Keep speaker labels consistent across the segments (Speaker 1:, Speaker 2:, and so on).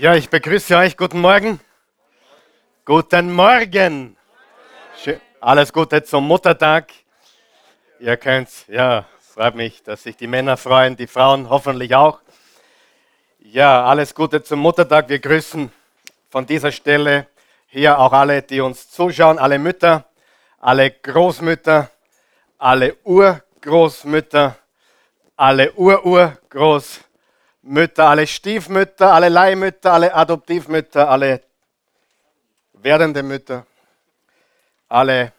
Speaker 1: Ja, ich begrüße euch. Guten Morgen. Guten Morgen. Alles Gute zum Muttertag. Ihr könnt, ja, freut mich, dass sich die Männer freuen, die Frauen hoffentlich auch. Ja, alles Gute zum Muttertag. Wir grüßen von dieser Stelle hier auch alle, die uns zuschauen, alle Mütter, alle Großmütter, alle Urgroßmütter, alle Ururgroßmütter. Mütter, alle Stiefmütter, alle Leihmütter, alle Adoptivmütter, alle werdende Mütter, alle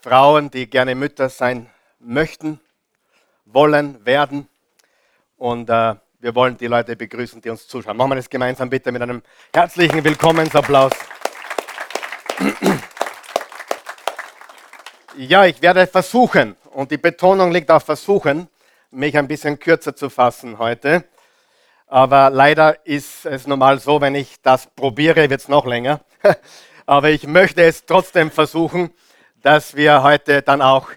Speaker 1: Frauen, die gerne Mütter sein möchten, wollen, werden. Und äh, wir wollen die Leute begrüßen, die uns zuschauen. Machen wir das gemeinsam bitte mit einem herzlichen Willkommensapplaus. Ja, ich werde versuchen, und die Betonung liegt auf versuchen, mich ein bisschen kürzer zu fassen heute. Aber leider ist es normal so, wenn ich das probiere, wird es noch länger. Aber ich möchte es trotzdem versuchen, dass wir heute dann auch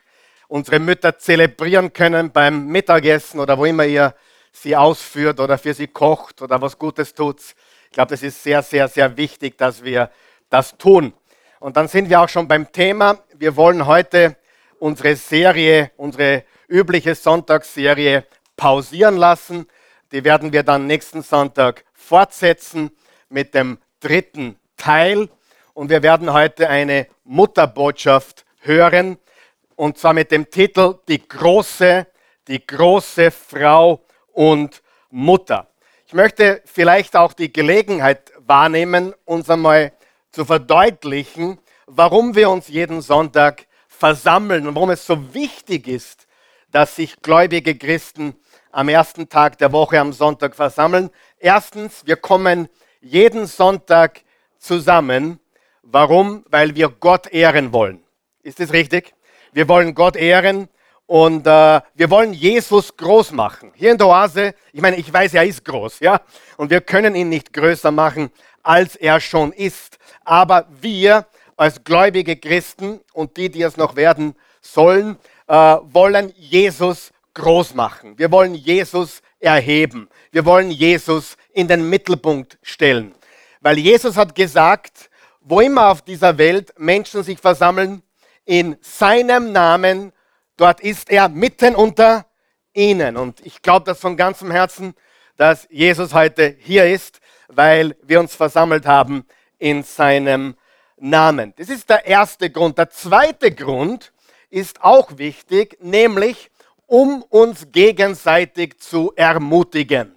Speaker 1: unsere Mütter zelebrieren können beim Mittagessen oder wo immer ihr sie ausführt oder für sie kocht oder was Gutes tut. Ich glaube, das ist sehr, sehr, sehr wichtig, dass wir das tun. Und dann sind wir auch schon beim Thema. Wir wollen heute unsere Serie, unsere übliche Sonntagsserie pausieren lassen. Die werden wir dann nächsten Sonntag fortsetzen mit dem dritten Teil. Und wir werden heute eine Mutterbotschaft hören. Und zwar mit dem Titel Die große, die große Frau und Mutter. Ich möchte vielleicht auch die Gelegenheit wahrnehmen, uns einmal zu verdeutlichen, warum wir uns jeden Sonntag versammeln und warum es so wichtig ist, dass sich gläubige Christen am ersten Tag der Woche am Sonntag versammeln. Erstens, wir kommen jeden Sonntag zusammen. Warum? Weil wir Gott ehren wollen. Ist das richtig? Wir wollen Gott ehren und äh, wir wollen Jesus groß machen. Hier in der Oase, ich meine, ich weiß, er ist groß, ja, und wir können ihn nicht größer machen, als er schon ist. Aber wir als gläubige Christen und die, die es noch werden sollen, wollen Jesus groß machen. Wir wollen Jesus erheben. Wir wollen Jesus in den Mittelpunkt stellen. Weil Jesus hat gesagt, wo immer auf dieser Welt Menschen sich versammeln, in seinem Namen, dort ist er mitten unter ihnen. Und ich glaube das von ganzem Herzen, dass Jesus heute hier ist, weil wir uns versammelt haben in seinem Namen. Das ist der erste Grund. Der zweite Grund ist auch wichtig, nämlich um uns gegenseitig zu ermutigen.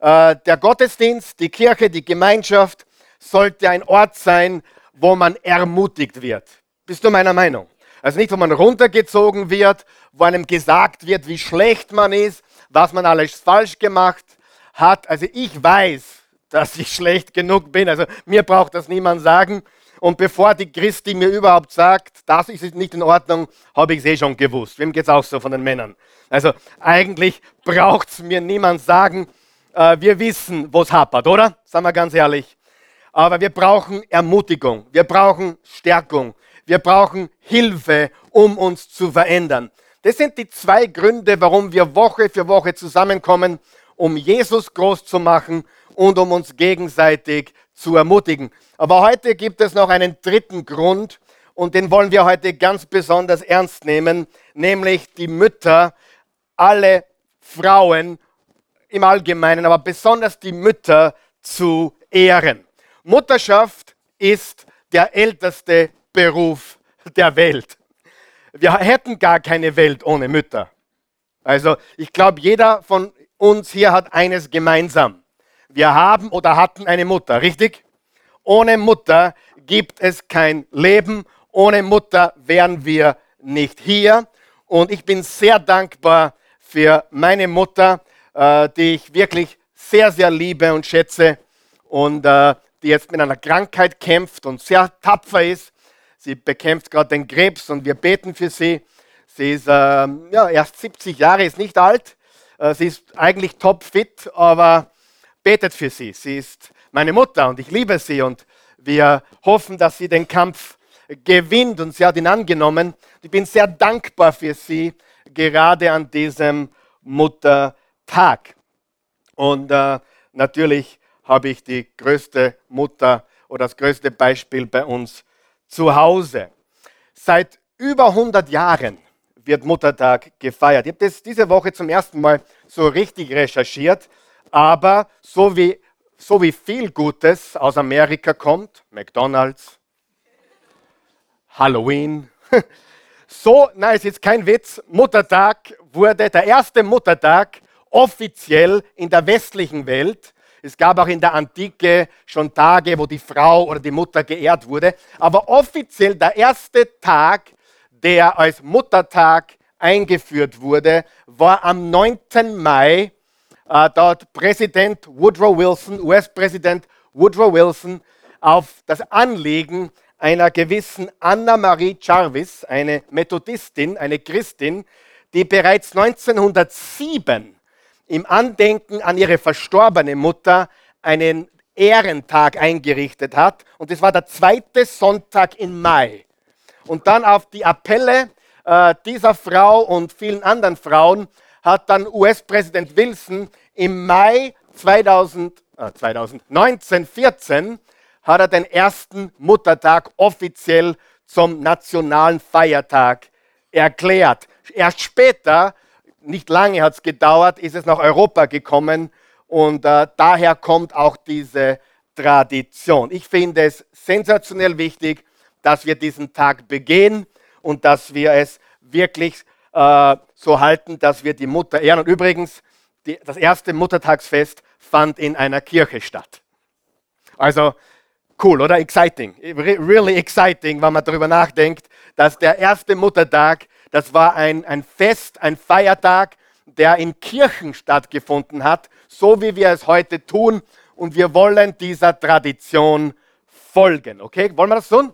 Speaker 1: Äh, der Gottesdienst, die Kirche, die Gemeinschaft sollte ein Ort sein, wo man ermutigt wird. Bist du meiner Meinung? Also nicht, wo man runtergezogen wird, wo einem gesagt wird, wie schlecht man ist, was man alles falsch gemacht hat. Also ich weiß, dass ich schlecht genug bin. Also mir braucht das niemand sagen. Und bevor die Christi mir überhaupt sagt, das ist nicht in Ordnung, habe ich es eh schon gewusst. Wem geht es auch so von den Männern? Also eigentlich braucht es mir niemand sagen, äh, wir wissen, wo es hapert, oder? Sagen wir ganz ehrlich. Aber wir brauchen Ermutigung, wir brauchen Stärkung, wir brauchen Hilfe, um uns zu verändern. Das sind die zwei Gründe, warum wir Woche für Woche zusammenkommen, um Jesus groß zu machen und um uns gegenseitig zu ermutigen. Aber heute gibt es noch einen dritten Grund und den wollen wir heute ganz besonders ernst nehmen, nämlich die Mütter, alle Frauen im Allgemeinen, aber besonders die Mütter zu ehren. Mutterschaft ist der älteste Beruf der Welt. Wir hätten gar keine Welt ohne Mütter. Also ich glaube, jeder von uns hier hat eines gemeinsam. Wir haben oder hatten eine Mutter, richtig? Ohne Mutter gibt es kein Leben. Ohne Mutter wären wir nicht hier. Und ich bin sehr dankbar für meine Mutter, äh, die ich wirklich sehr, sehr liebe und schätze und äh, die jetzt mit einer Krankheit kämpft und sehr tapfer ist. Sie bekämpft gerade den Krebs und wir beten für sie. Sie ist äh, ja, erst 70 Jahre, ist nicht alt. Äh, sie ist eigentlich topfit, aber betet für sie. Sie ist meine Mutter und ich liebe sie und wir hoffen, dass sie den Kampf gewinnt und sie hat ihn angenommen. Ich bin sehr dankbar für sie, gerade an diesem Muttertag. Und äh, natürlich habe ich die größte Mutter oder das größte Beispiel bei uns zu Hause. Seit über 100 Jahren wird Muttertag gefeiert. Ich habe das diese Woche zum ersten Mal so richtig recherchiert, aber so wie, so wie viel Gutes aus Amerika kommt, McDonald's, Halloween, so, nein, ist kein Witz, Muttertag wurde der erste Muttertag offiziell in der westlichen Welt. Es gab auch in der Antike schon Tage, wo die Frau oder die Mutter geehrt wurde. Aber offiziell der erste Tag, der als Muttertag eingeführt wurde, war am 9. Mai. Äh, dort Präsident Woodrow Wilson, US-Präsident Woodrow Wilson, auf das Anliegen einer gewissen Anna Marie Jarvis, eine Methodistin, eine Christin, die bereits 1907 im Andenken an ihre verstorbene Mutter einen Ehrentag eingerichtet hat. Und es war der zweite Sonntag im Mai. Und dann auf die Appelle äh, dieser Frau und vielen anderen Frauen hat dann US-Präsident Wilson im Mai 2000, äh, 2019, hat er den ersten Muttertag offiziell zum nationalen Feiertag erklärt. Erst später nicht lange hat es gedauert, ist es nach Europa gekommen und äh, daher kommt auch diese Tradition. Ich finde es sensationell wichtig, dass wir diesen Tag begehen und dass wir es wirklich äh, so halten, dass wir die Mutter ehren. Und übrigens, die, das erste Muttertagsfest fand in einer Kirche statt. Also cool, oder? Exciting. Really exciting, wenn man darüber nachdenkt, dass der erste Muttertag das war ein, ein Fest, ein Feiertag, der in Kirchen stattgefunden hat, so wie wir es heute tun. Und wir wollen dieser Tradition folgen. Okay, wollen wir das tun?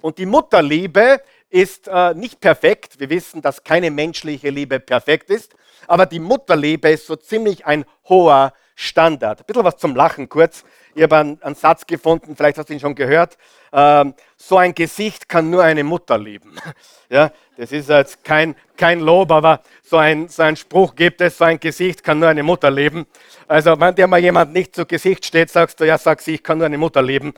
Speaker 1: Und die Mutterliebe ist äh, nicht perfekt. Wir wissen, dass keine menschliche Liebe perfekt ist. Aber die Mutterliebe ist so ziemlich ein hoher Standard. Ein bisschen was zum Lachen kurz. Ich habe einen, einen Satz gefunden, vielleicht hast du ihn schon gehört. Ähm, so ein Gesicht kann nur eine Mutter lieben. Ja, das ist jetzt kein, kein Lob, aber so ein, so ein Spruch gibt es, so ein Gesicht kann nur eine Mutter leben. Also wenn dir mal jemand nicht zu Gesicht steht, sagst du, ja, sag sie, ich kann nur eine Mutter leben,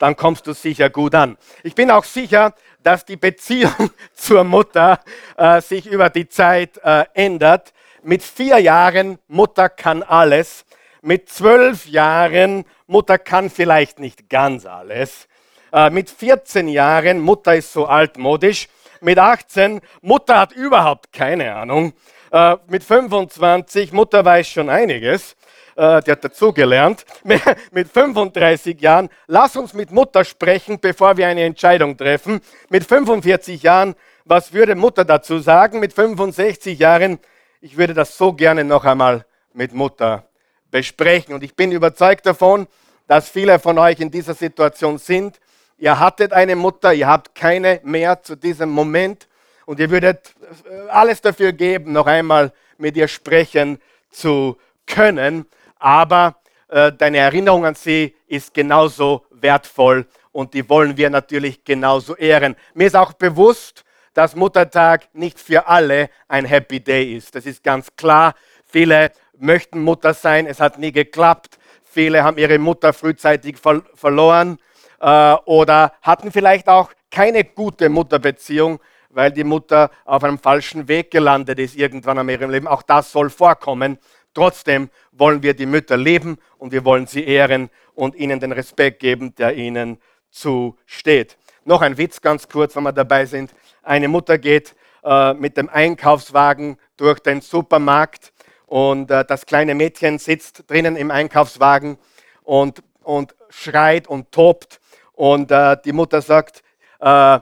Speaker 1: dann kommst du sicher gut an. Ich bin auch sicher, dass die Beziehung zur Mutter äh, sich über die Zeit äh, ändert. Mit vier Jahren, Mutter kann alles. Mit zwölf Jahren, Mutter kann vielleicht nicht ganz alles. Äh, mit 14 Jahren, Mutter ist so altmodisch. Mit 18, Mutter hat überhaupt keine Ahnung. Äh, mit 25, Mutter weiß schon einiges. Äh, die hat dazugelernt. mit 35 Jahren, lass uns mit Mutter sprechen, bevor wir eine Entscheidung treffen. Mit 45 Jahren, was würde Mutter dazu sagen? Mit 65 Jahren, ich würde das so gerne noch einmal mit Mutter besprechen. Und ich bin überzeugt davon, dass viele von euch in dieser Situation sind. Ihr hattet eine Mutter, ihr habt keine mehr zu diesem Moment und ihr würdet äh, alles dafür geben, noch einmal mit ihr sprechen zu können. Aber äh, deine Erinnerung an sie ist genauso wertvoll und die wollen wir natürlich genauso ehren. Mir ist auch bewusst, dass Muttertag nicht für alle ein Happy Day ist. Das ist ganz klar. Viele möchten Mutter sein, es hat nie geklappt. Viele haben ihre Mutter frühzeitig ver verloren äh, oder hatten vielleicht auch keine gute Mutterbeziehung, weil die Mutter auf einem falschen Weg gelandet ist irgendwann in ihrem Leben. Auch das soll vorkommen. Trotzdem wollen wir die Mütter leben und wir wollen sie ehren und ihnen den Respekt geben, der ihnen zusteht. Noch ein Witz ganz kurz, wenn wir dabei sind. Eine Mutter geht äh, mit dem Einkaufswagen durch den Supermarkt und äh, das kleine Mädchen sitzt drinnen im Einkaufswagen und, und schreit und tobt. Und äh, die Mutter sagt, äh,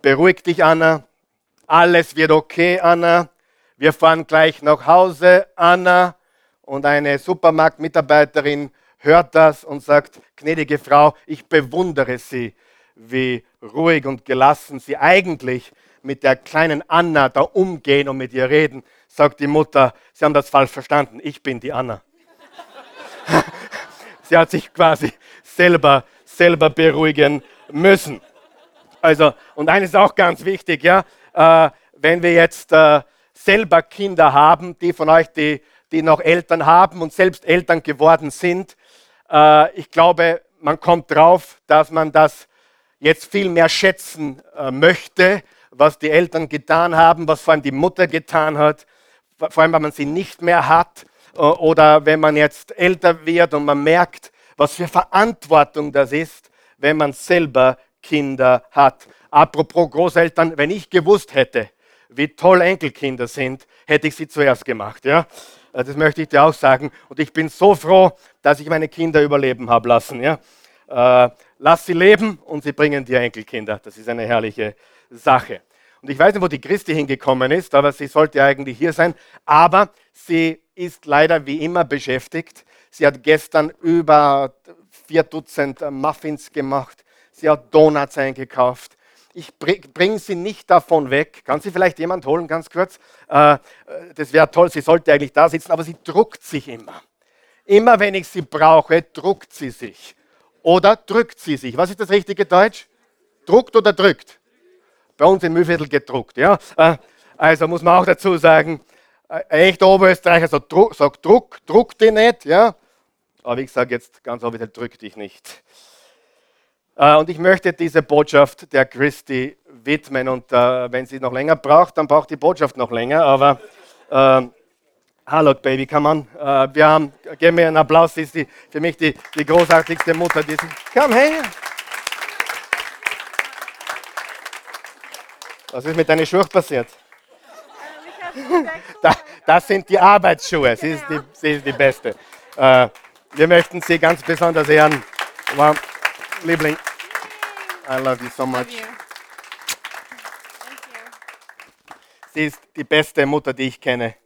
Speaker 1: beruhig dich, Anna, alles wird okay, Anna, wir fahren gleich nach Hause, Anna. Und eine Supermarktmitarbeiterin hört das und sagt, gnädige Frau, ich bewundere Sie, wie ruhig und gelassen Sie eigentlich mit der kleinen Anna da umgehen und mit ihr reden sagt die Mutter, Sie haben das falsch verstanden, ich bin die Anna. Sie hat sich quasi selber, selber beruhigen müssen. Also, und eines ist auch ganz wichtig, ja, äh, wenn wir jetzt äh, selber Kinder haben, die von euch, die, die noch Eltern haben und selbst Eltern geworden sind, Äh, ich glaube, man kommt drauf, dass man das jetzt viel mehr schätzen äh, möchte, was die Eltern getan haben, was vor allem die Mutter getan hat, vor allem, wenn man sie nicht mehr hat äh, oder wenn man jetzt älter wird und man merkt, was für Verantwortung das ist, wenn man selber Kinder hat. Apropos Großeltern, wenn ich gewusst hätte, wie toll Enkelkinder sind, hätte ich sie zuerst gemacht. Ja? Äh, das möchte ich dir auch sagen. Und ich bin so froh, dass ich meine Kinder überleben habe lassen. Ja? Äh, lass sie leben und sie bringen dir Enkelkinder. Das ist eine herrliche Sache. Und ich weiß nicht, wo die Christi hingekommen ist, aber sie sollte eigentlich hier sein. Aber sie ist leider wie immer beschäftigt. Sie hat gestern über vier Dutzend Muffins gemacht. Sie hat Donuts eingekauft ich bringe sie nicht davon weg. Kann sie vielleicht jemand holen, ganz kurz? Äh, das wäre toll, sie sollte eigentlich da sitzen, aber sie druckt sich immer. Immer wenn ich sie brauche, druckt sie sich. Oder drückt sie sich. Was ist das richtige Deutsch? Druckt oder drückt? Bei uns im Mühlviertel gedruckt. Ja? Äh, also muss man auch dazu sagen, äh, echter Oberösterreicher sagt, Druck, druck die nicht. Ja? Aber ich sage jetzt ganz offiziell, drück dich nicht. Äh, und ich möchte diese Botschaft der Christi widmen. Und äh, wenn sie noch länger braucht, dann braucht die Botschaft noch länger. Aber äh, hallo Baby, come on. Äh, wir haben, geben mir einen Applaus. Sie ist die, für mich die, die großartigste Mutter. Die sie, komm her. Was ist mit deinen Schuhen passiert? das sind die Arbeitsschuhe. Sie ist die, sie ist die Beste. Äh, wir möchten Sie ganz besonders ehren. Liebling, I love you so much. You. Sie ist die beste Mutter, die ich kenne.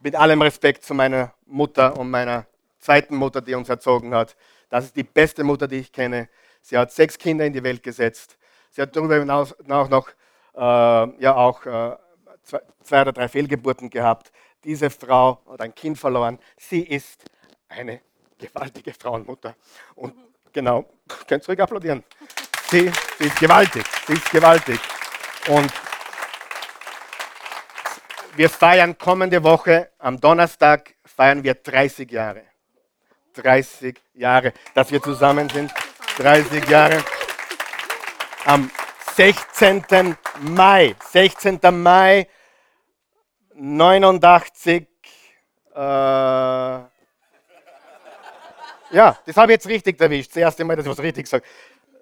Speaker 1: Mit allem Respekt zu meiner Mutter und meiner zweiten Mutter, die uns erzogen hat. Das ist die beste Mutter, die ich kenne. Sie hat sechs Kinder in die Welt gesetzt. Sie hat darüber hinaus auch noch äh, ja auch äh, zwei, zwei oder drei Fehlgeburten gehabt. Diese Frau hat ein Kind verloren. Sie ist eine gewaltige Frauenmutter. Und Genau, könnt ihr ruhig applaudieren. Sie, sie ist gewaltig, sie ist gewaltig. Und wir feiern kommende Woche, am Donnerstag feiern wir 30 Jahre. 30 Jahre, dass wir zusammen sind. 30 Jahre. Am 16. Mai, 16. Mai 89, äh, ja, das habe ich jetzt richtig erwischt. Das erste Mal, dass ich was richtig sage.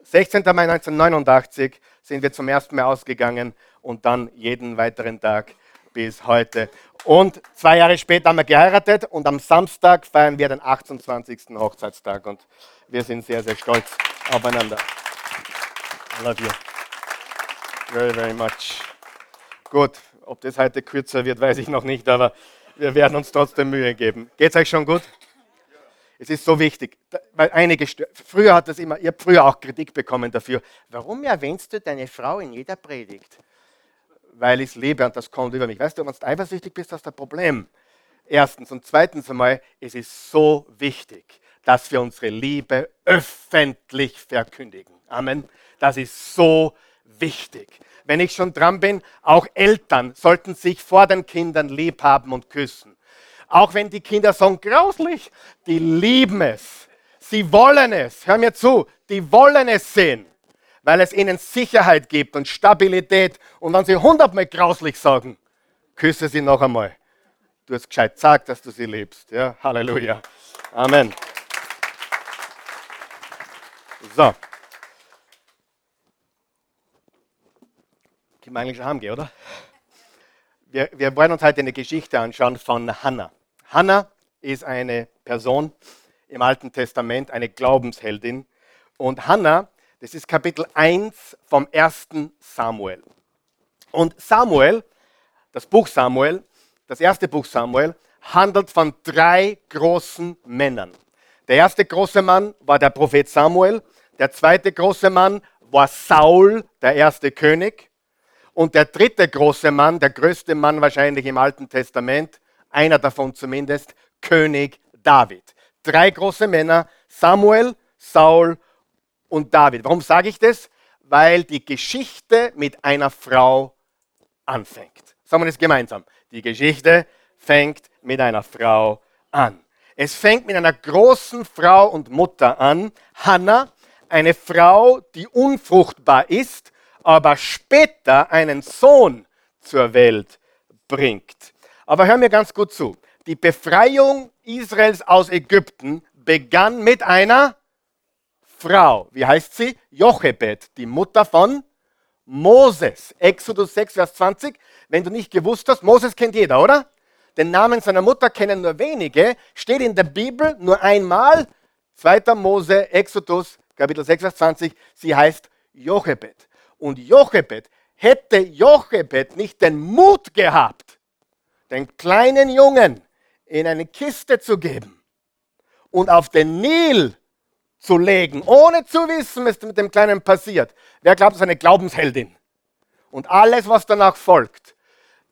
Speaker 1: 16. Mai 1989 sind wir zum ersten Mal ausgegangen und dann jeden weiteren Tag bis heute. Und zwei Jahre später haben wir geheiratet und am Samstag feiern wir den 28. Hochzeitstag und wir sind sehr, sehr stolz aufeinander. I love you. Very, very much. Gut, ob das heute kürzer wird, weiß ich noch nicht, aber wir werden uns trotzdem Mühe geben. Geht es euch schon gut? Es ist so wichtig, weil einige, früher hat das immer, ihr habt früher auch Kritik bekommen dafür. Warum erwähnst du deine Frau in jeder Predigt? Weil ich es liebe und das kommt über mich. Weißt du, wenn du eifersüchtig bist, hast du ein Problem. Erstens und zweitens einmal, es ist so wichtig, dass wir unsere Liebe öffentlich verkündigen. Amen. Das ist so wichtig. Wenn ich schon dran bin, auch Eltern sollten sich vor den Kindern lieb haben und küssen. Auch wenn die Kinder sagen, grauslich, die lieben es. Sie wollen es. Hör mir zu, die wollen es sehen, weil es ihnen Sicherheit gibt und Stabilität. Und wenn sie hundertmal grauslich sagen, küsse sie noch einmal. Du hast gescheit gesagt, dass du sie liebst. Ja, Halleluja. Amen. So. Können wir eigentlich schon heimgehen, oder? Wir, wir wollen uns heute eine Geschichte anschauen von Hannah. Hannah ist eine Person im Alten Testament, eine Glaubensheldin. Und Hannah, das ist Kapitel 1 vom ersten Samuel. Und Samuel, das Buch Samuel, das erste Buch Samuel, handelt von drei großen Männern. Der erste große Mann war der Prophet Samuel, der zweite große Mann war Saul, der erste König, und der dritte große Mann, der größte Mann wahrscheinlich im Alten Testament, einer davon zumindest, König David. Drei große Männer, Samuel, Saul und David. Warum sage ich das? Weil die Geschichte mit einer Frau anfängt. Sagen wir das gemeinsam. Die Geschichte fängt mit einer Frau an. Es fängt mit einer großen Frau und Mutter an, Hannah, eine Frau, die unfruchtbar ist, aber später einen Sohn zur Welt bringt. Aber hör mir ganz gut zu. Die Befreiung Israels aus Ägypten begann mit einer Frau. Wie heißt sie? Jochebed, die Mutter von Moses. Exodus 6, Vers 20. Wenn du nicht gewusst hast, Moses kennt jeder, oder? Den Namen seiner Mutter kennen nur wenige. Steht in der Bibel nur einmal. 2. Mose, Exodus, Kapitel 6, Vers 20. Sie heißt Jochebed. Und Jochebed hätte Jochebed nicht den Mut gehabt, den kleinen Jungen in eine Kiste zu geben und auf den Nil zu legen, ohne zu wissen, was mit dem Kleinen passiert. Wer glaubt, das ist eine Glaubensheldin? Und alles, was danach folgt,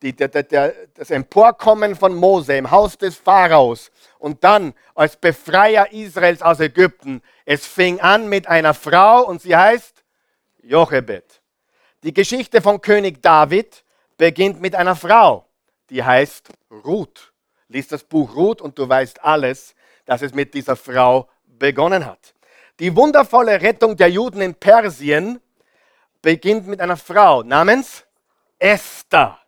Speaker 1: die, der, der, das Emporkommen von Mose im Haus des Pharaos und dann als Befreier Israels aus Ägypten, es fing an mit einer Frau und sie heißt Jochebed. Die Geschichte von König David beginnt mit einer Frau, die heißt Ruth. Lies das Buch Ruth und du weißt alles, dass es mit dieser Frau begonnen hat. Die wundervolle Rettung der Juden in Persien beginnt mit einer Frau namens Esther.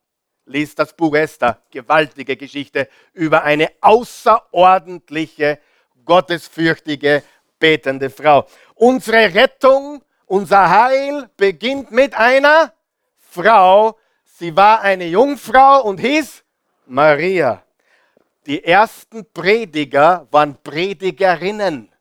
Speaker 1: Lies das Buch Esther, gewaltige Geschichte über eine außerordentliche, gottesfürchtige, betende Frau. Unsere Rettung, unser Heil beginnt mit einer Frau. Sie war eine Jungfrau und hieß Maria. Die ersten Prediger waren Predigerinnen.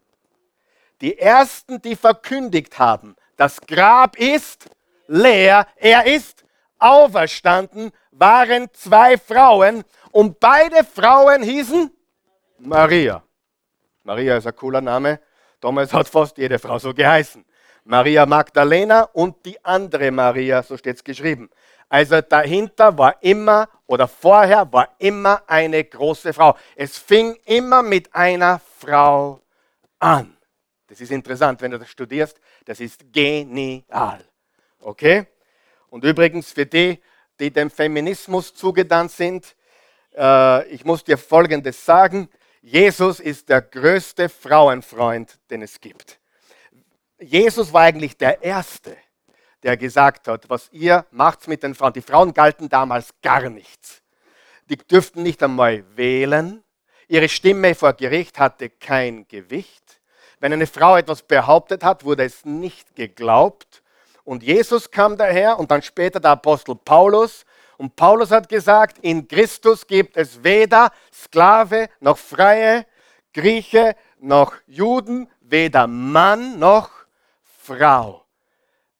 Speaker 1: Die ersten, die verkündigt haben, das Grab ist leer, er ist auferstanden, waren zwei Frauen und beide Frauen hießen Maria. Maria ist ein cooler Name. Damals hat fast jede Frau so geheißen. Maria Magdalena und die andere Maria, so steht es geschrieben. Also dahinter war immer oder vorher war immer eine große Frau. Es fing immer mit einer Frau an. Das ist interessant, wenn du das studierst. Das ist genial. Okay? Und übrigens für die, die dem Feminismus zugedannt sind, äh, ich muss dir Folgendes sagen. Jesus ist der größte Frauenfreund, den es gibt. Jesus war eigentlich der Erste, der gesagt hat, was ihr macht mit den Frauen. Die Frauen galten damals gar nichts. Die dürften nicht einmal wählen. Ihre Stimme vor Gericht hatte kein Gewicht. Wenn eine Frau etwas behauptet hat, wurde es nicht geglaubt. Und Jesus kam daher und dann später der Apostel Paulus. Und Paulus hat gesagt, in Christus gibt es weder Sklave noch Freie, Grieche noch Juden, weder Mann noch Frau.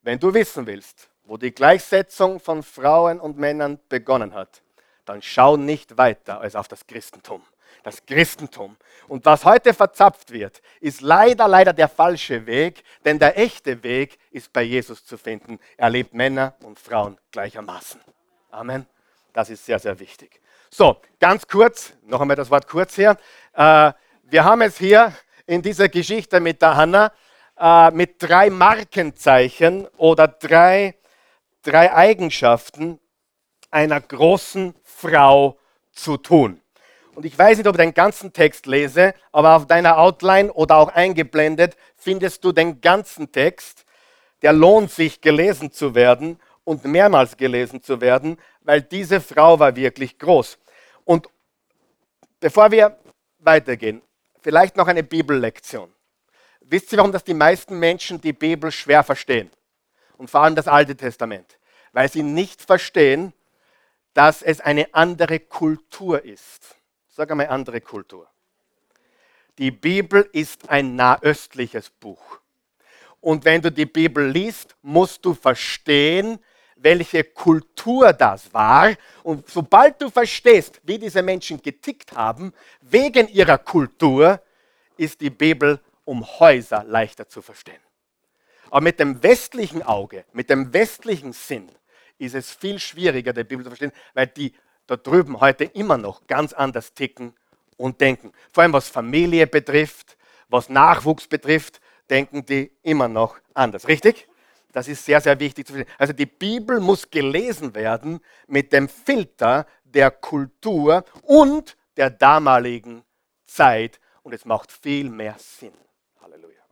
Speaker 1: Wenn du wissen willst, wo die Gleichsetzung von Frauen und Männern begonnen hat, dann schau nicht weiter als auf das Christentum das Christentum. Und was heute verzapft wird, ist leider, leider der falsche Weg, denn der echte Weg ist bei Jesus zu finden. Er lebt Männer und Frauen gleichermaßen. Amen. Das ist sehr, sehr wichtig. So, ganz kurz, noch einmal das Wort kurz hier. Äh, wir haben es hier in dieser Geschichte mit der Hanna äh, mit drei Markenzeichen oder drei, drei Eigenschaften einer großen Frau zu tun. Und ich weiß nicht, ob ich den ganzen Text lese, aber auf deiner Outline oder auch eingeblendet findest du den ganzen Text. Der lohnt sich gelesen zu werden und mehrmals gelesen zu werden, weil diese Frau war wirklich groß. Und bevor wir weitergehen, vielleicht noch eine Bibellektion. Wisst ihr, warum das die meisten Menschen die Bibel schwer verstehen? Und vor allem das Alte Testament. Weil sie nicht verstehen, dass es eine andere Kultur ist. Sag einmal andere Kultur. Die Bibel ist ein nahöstliches Buch. Und wenn du die Bibel liest, musst du verstehen, welche Kultur das war. Und sobald du verstehst, wie diese Menschen getickt haben, wegen ihrer Kultur, ist die Bibel um Häuser leichter zu verstehen. Aber mit dem westlichen Auge, mit dem westlichen Sinn, ist es viel schwieriger, die Bibel zu verstehen, weil die da drüben heute immer noch ganz anders ticken und denken. Vor allem was Familie betrifft, was Nachwuchs betrifft, denken die immer noch anders. Richtig? Das ist sehr, sehr wichtig zu verstehen. Also die Bibel muss gelesen werden mit dem Filter der Kultur und der damaligen Zeit und es macht viel mehr Sinn.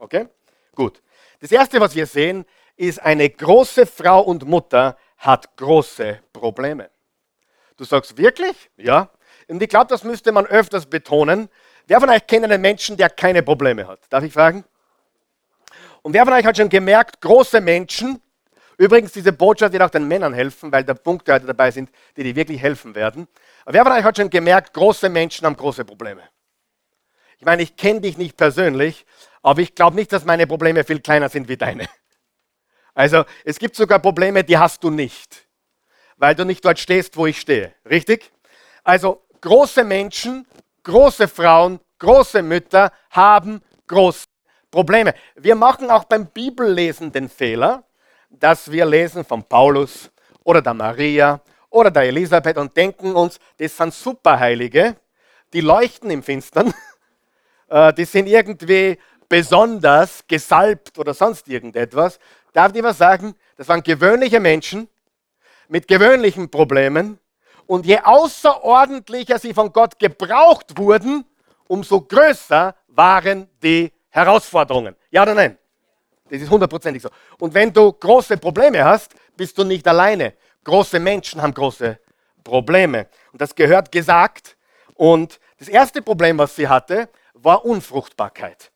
Speaker 1: Okay? Gut. Das erste, was wir sehen, ist eine große Frau und Mutter hat große Probleme. Du sagst wirklich? Ja. Und ich glaube, das müsste man öfters betonen. Wer von euch kennt einen Menschen, der keine Probleme hat? Darf ich fragen? Und wer von euch hat schon gemerkt, große Menschen, übrigens diese Botschaft wird auch den Männern helfen, weil da Punkte heute dabei sind, die dir wirklich helfen werden. Aber wer von euch hat schon gemerkt, große Menschen haben große Probleme? Ich meine, ich kenne dich nicht persönlich, aber ich glaube nicht, dass meine Probleme viel kleiner sind wie deine. Also es gibt sogar Probleme, die hast du nicht, weil du nicht dort stehst, wo ich stehe. Richtig? Also große Menschen, große Frauen, große Mütter haben große Probleme. Wir machen auch beim Bibellesen den Fehler, dass wir lesen von Paulus oder der Maria oder der Elisabeth und denken uns, das sind Superheilige, die leuchten im Finstern, äh, die sind irgendwie besonders gesalbt oder sonst irgendetwas. Darf ich was sagen? Das waren gewöhnliche Menschen mit gewöhnlichen Problemen. Und je außerordentlicher sie von Gott gebraucht wurden, umso größer waren die Herausforderungen. Ja oder nein? Das ist hundertprozentig so. Und wenn du große Probleme hast, bist du nicht alleine. Große Menschen haben große Probleme. Und das gehört gesagt. Und das erste Problem, was sie hatte, war Unfruchtbarkeit.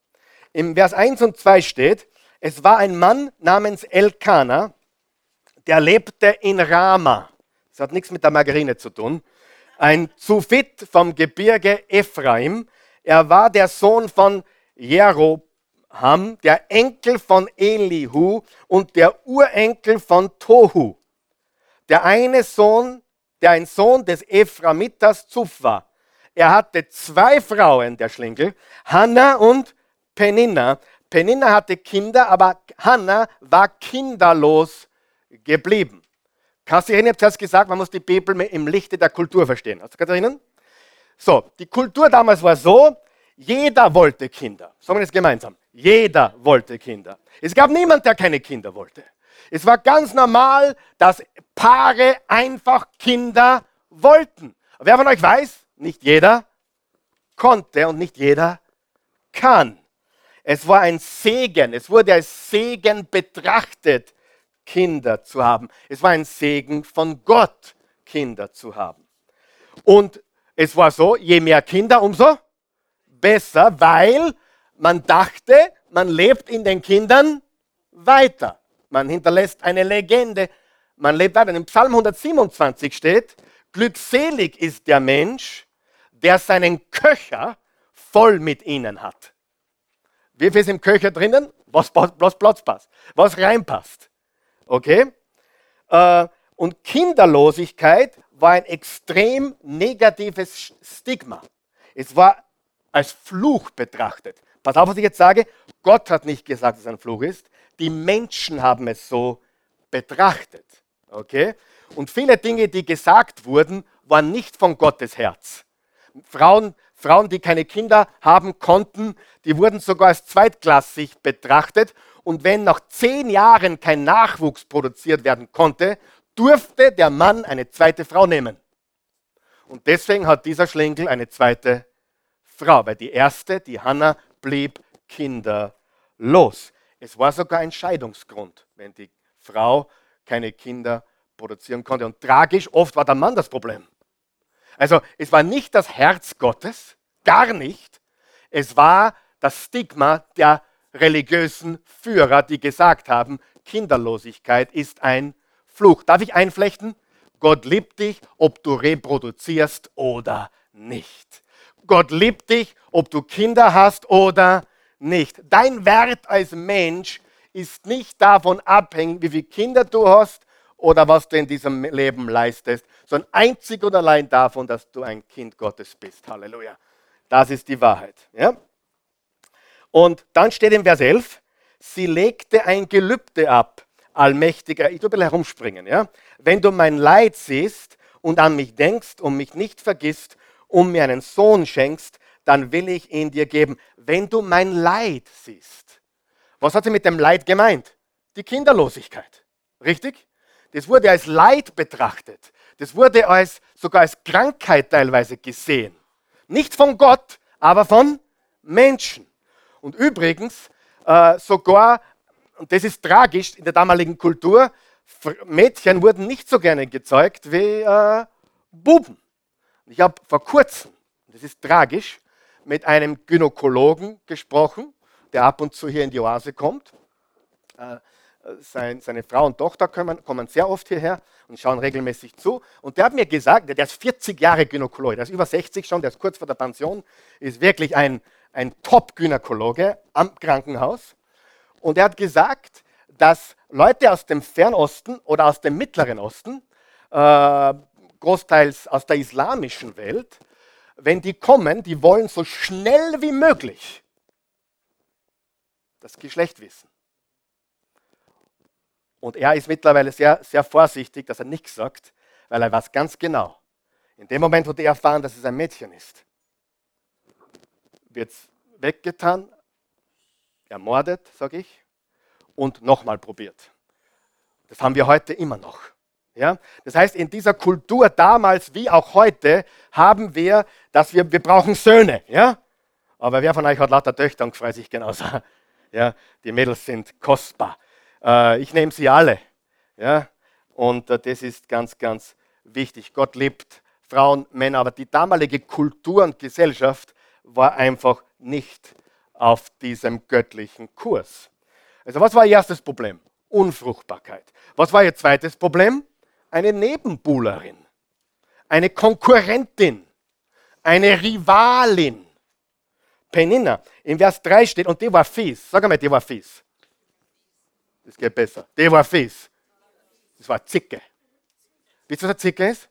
Speaker 1: Im Vers 1 und 2 steht, es war ein Mann namens Elkanah, der lebte in Rama. Das hat nichts mit der Margarine zu tun. Ein Zufit vom Gebirge Ephraim. Er war der Sohn von Jeroham, der Enkel von Elihu und der Urenkel von Tohu. Der eine Sohn, der ein Sohn des Ephramitas Zuf war. Er hatte zwei Frauen, der Schlingel, Hannah und Peninna. Peninna hatte Kinder, aber Hannah war kinderlos geblieben. Katharina hat zuerst gesagt, man muss die Bibel im Lichte der Kultur verstehen. Hast du Katharina? So, die Kultur damals war so, jeder wollte Kinder. Sagen wir das gemeinsam. Jeder wollte Kinder. Es gab niemand, der keine Kinder wollte. Es war ganz normal, dass Paare einfach Kinder wollten. wer von euch weiß, nicht jeder konnte und nicht jeder kann. Es war ein Segen. Es wurde als Segen betrachtet, Kinder zu haben. Es war ein Segen von Gott, Kinder zu haben. Und es war so, je mehr Kinder, umso besser, weil man dachte, man lebt in den Kindern weiter. Man hinterlässt eine Legende. Man lebt weiter. Im Psalm 127 steht, glückselig ist der Mensch, der seinen Köcher voll mit ihnen hat. Wie viel ist im Köcher drinnen? Was, was Platz passt, was reinpasst. Okay? Äh, und Kinderlosigkeit war ein extrem negatives Stigma. Es war als Fluch betrachtet. Pass auf, was ich jetzt sage. Gott hat nicht gesagt, dass es ein Fluch ist. Die Menschen haben es so betrachtet. Okay? Und viele Dinge, die gesagt wurden, waren nicht von Gottes Herz. Frauen Frauen, die keine Kinder haben konnten, die wurden sogar als zweitklassig betrachtet. Und wenn nach zehn Jahren kein Nachwuchs produziert werden konnte, durfte der Mann eine zweite Frau nehmen. Und deswegen hat dieser Schlingel eine zweite Frau, weil die erste, die Hanna, blieb kinderlos. Es war sogar ein Scheidungsgrund, wenn die Frau keine Kinder produzieren konnte. Und tragisch, oft war der Mann das Problem. Also es war nicht das Herz Gottes, gar nicht. Es war das Stigma der religiösen Führer, die gesagt haben, Kinderlosigkeit ist ein Fluch. Darf ich einflechten? Gott liebt dich, ob du reproduzierst oder nicht. Gott liebt dich, ob du Kinder hast oder nicht. Dein Wert als Mensch ist nicht davon abhängig, wie viele Kinder du hast oder was du in diesem Leben leistest, sondern einzig und allein davon, dass du ein Kind Gottes bist. Halleluja. Das ist die Wahrheit. Ja? Und dann steht im Vers 11, sie legte ein Gelübde ab, allmächtiger, ich tue ein bisschen herumspringen, ja? wenn du mein Leid siehst und an mich denkst und mich nicht vergisst und mir einen Sohn schenkst, dann will ich ihn dir geben. Wenn du mein Leid siehst. Was hat sie mit dem Leid gemeint? Die Kinderlosigkeit. Richtig? Das wurde als Leid betrachtet. Das wurde als, sogar als Krankheit teilweise gesehen. Nicht von Gott, aber von Menschen. Und übrigens, äh, sogar, und das ist tragisch in der damaligen Kultur, Mädchen wurden nicht so gerne gezeugt wie äh, Buben. Ich habe vor kurzem, das ist tragisch, mit einem Gynäkologen gesprochen, der ab und zu hier in die Oase kommt. Äh, sein, seine Frau und Tochter kommen, kommen, sehr oft hierher und schauen regelmäßig zu. Und der hat mir gesagt, der ist 40 Jahre Gynäkologe, der ist über 60 schon, der ist kurz vor der Pension, ist wirklich ein, ein Top-Gynäkologe am Krankenhaus. Und er hat gesagt, dass Leute aus dem Fernosten oder aus dem Mittleren Osten, äh, großteils aus der islamischen Welt, wenn die kommen, die wollen so schnell wie möglich das Geschlecht wissen. Und er ist mittlerweile sehr, sehr vorsichtig, dass er nichts sagt, weil er weiß ganz genau, in dem Moment, wo die erfahren, dass es ein Mädchen ist, wird es weggetan, ermordet, sage ich, und nochmal probiert. Das haben wir heute immer noch. Ja? Das heißt, in dieser Kultur damals wie auch heute haben wir, dass wir, wir brauchen Söhne. Ja? Aber wer von euch hat lauter Töchter und freut sich genauso? Ja? Die Mädels sind kostbar. Äh, ich nehme sie alle. Ja? Und äh, das ist ganz, ganz wichtig. Gott liebt Frauen, Männer, aber die damalige Kultur und Gesellschaft war einfach nicht auf diesem göttlichen Kurs. Also was war ihr erstes Problem? Unfruchtbarkeit. Was war ihr zweites Problem? Eine Nebenbuhlerin, eine Konkurrentin, eine Rivalin. Penina. In Vers 3 steht, und die war fies. Sag mal, die war fies. Das geht besser. Die war fies. Das war Zicke. Wisst ihr, was eine Zicke ist?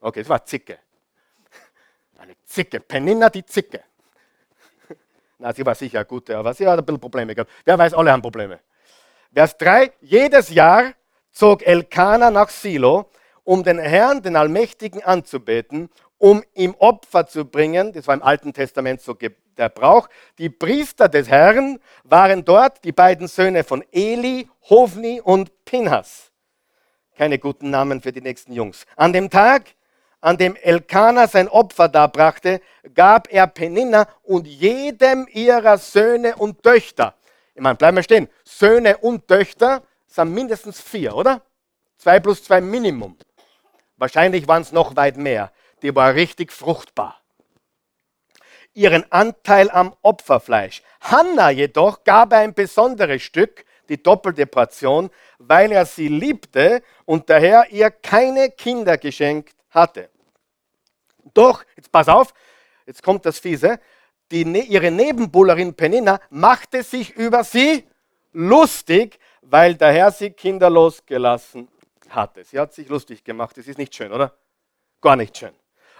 Speaker 1: Okay, das war Zicke. Eine Zicke. Penina die Zicke. Na, sie war sicher eine gute, aber sie hat ein bisschen Probleme gehabt. Wer weiß, alle haben Probleme. Vers 3. Jedes Jahr zog Elkanah nach Silo, um den Herrn, den Allmächtigen, anzubeten, um ihm Opfer zu bringen. Das war im Alten Testament so der Brauch. Die Priester des Herrn waren dort, die beiden Söhne von Eli, Hofni und Pinhas. Keine guten Namen für die nächsten Jungs. An dem Tag, an dem Elkanah sein Opfer darbrachte, gab er Peninna und jedem ihrer Söhne und Töchter. Ich meine, bleiben wir stehen. Söhne und Töchter sind mindestens vier, oder? Zwei plus zwei Minimum. Wahrscheinlich waren es noch weit mehr. Die war richtig fruchtbar ihren Anteil am Opferfleisch. Hannah jedoch gab ein besonderes Stück, die doppelte Portion, weil er sie liebte und daher ihr keine Kinder geschenkt hatte. Doch, jetzt pass auf, jetzt kommt das Fiese, die, ne, ihre Nebenbuhlerin Penina machte sich über sie lustig, weil der Herr sie kinderlos gelassen hatte. Sie hat sich lustig gemacht. Das ist nicht schön, oder? Gar nicht schön.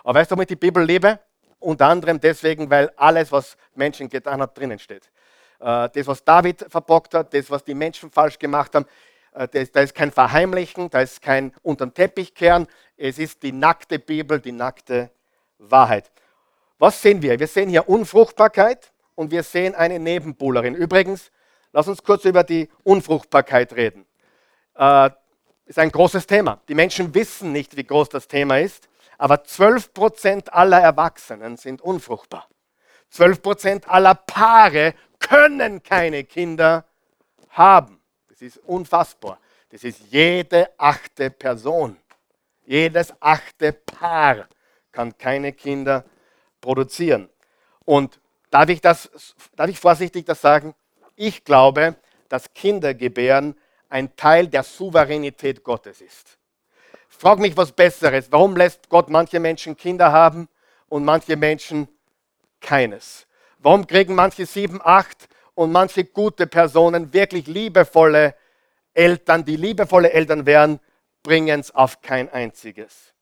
Speaker 1: Aber weißt du, womit die Bibel liebe? Unter anderem deswegen, weil alles, was Menschen getan hat, drinnen steht. Äh, das, was David verbockt hat, das, was die Menschen falsch gemacht haben, äh, da ist kein Verheimlichen, da ist kein Unterm Teppich kehren. Es ist die nackte Bibel, die nackte Wahrheit. Was sehen wir? Wir sehen hier Unfruchtbarkeit und wir sehen eine Nebenbuhlerin. Übrigens, lass uns kurz über die Unfruchtbarkeit reden. Äh, ist ein großes Thema. Die Menschen wissen nicht, wie groß das Thema ist. Aber 12% aller Erwachsenen sind unfruchtbar. 12% aller Paare können keine Kinder haben. Das ist unfassbar. Das ist jede achte Person. Jedes achte Paar kann keine Kinder produzieren. Und darf ich, das, darf ich vorsichtig das sagen? Ich glaube, dass Kindergebären ein Teil der Souveränität Gottes ist frage mich was Besseres. Warum lässt Gott manche Menschen Kinder haben und manche Menschen keines? Warum kriegen manche sieben, acht und manche gute Personen wirklich liebevolle Eltern, die liebevolle Eltern wären, bringen es auf kein einziges?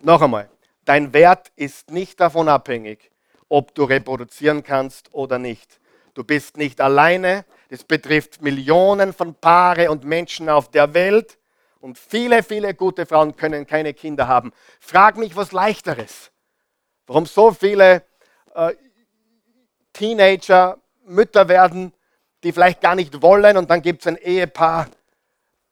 Speaker 1: Noch einmal, dein Wert ist nicht davon abhängig, ob du reproduzieren kannst oder nicht. Du bist nicht alleine. Das betrifft Millionen von Paare und Menschen auf der Welt. Und viele, viele gute Frauen können keine Kinder haben. Frag mich was leichteres. Warum so viele äh, Teenager Mütter werden, die vielleicht gar nicht wollen und dann gibt es ein Ehepaar,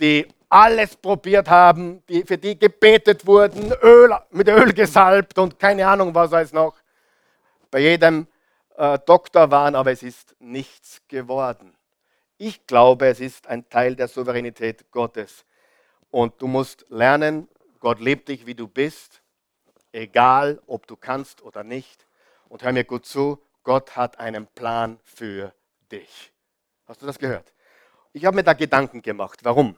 Speaker 1: die alles probiert haben, die, für die gebetet wurden, Öl, mit Öl gesalbt und keine Ahnung was alles noch. Bei jedem äh, Doktor waren, aber es ist nichts geworden. Ich glaube, es ist ein Teil der Souveränität Gottes. Und du musst lernen, Gott liebt dich, wie du bist, egal ob du kannst oder nicht. Und hör mir gut zu, Gott hat einen Plan für dich. Hast du das gehört? Ich habe mir da Gedanken gemacht. Warum?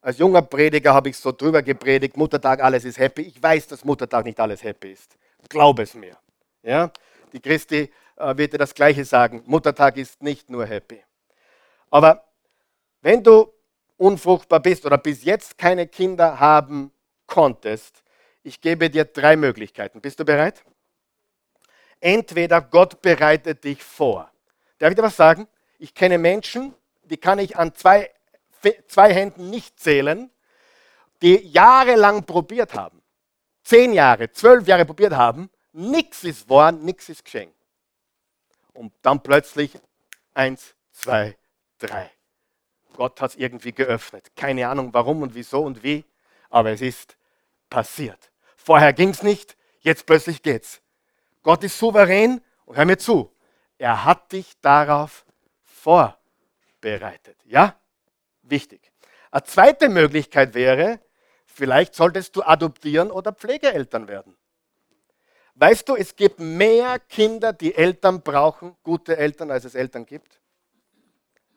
Speaker 1: Als junger Prediger habe ich so drüber gepredigt, Muttertag, alles ist happy. Ich weiß, dass Muttertag nicht alles happy ist. Glaube es mir. Ja? Die Christi äh, wird dir das Gleiche sagen. Muttertag ist nicht nur happy. Aber wenn du unfruchtbar bist oder bis jetzt keine Kinder haben konntest, ich gebe dir drei Möglichkeiten. Bist du bereit? Entweder Gott bereitet dich vor. Darf ich dir was sagen? Ich kenne Menschen, die kann ich an zwei, zwei Händen nicht zählen, die jahrelang probiert haben. Zehn Jahre, zwölf Jahre probiert haben. Nichts ist wahr, nichts ist geschenkt. Und dann plötzlich eins, zwei, drei. Gott hat es irgendwie geöffnet. Keine Ahnung warum und wieso und wie, aber es ist passiert. Vorher ging es nicht, jetzt plötzlich geht's. Gott ist souverän und hör mir zu, er hat dich darauf vorbereitet. Ja? Wichtig. Eine zweite Möglichkeit wäre, vielleicht solltest du adoptieren oder Pflegeeltern werden. Weißt du, es gibt mehr Kinder, die Eltern brauchen, gute Eltern, als es Eltern gibt.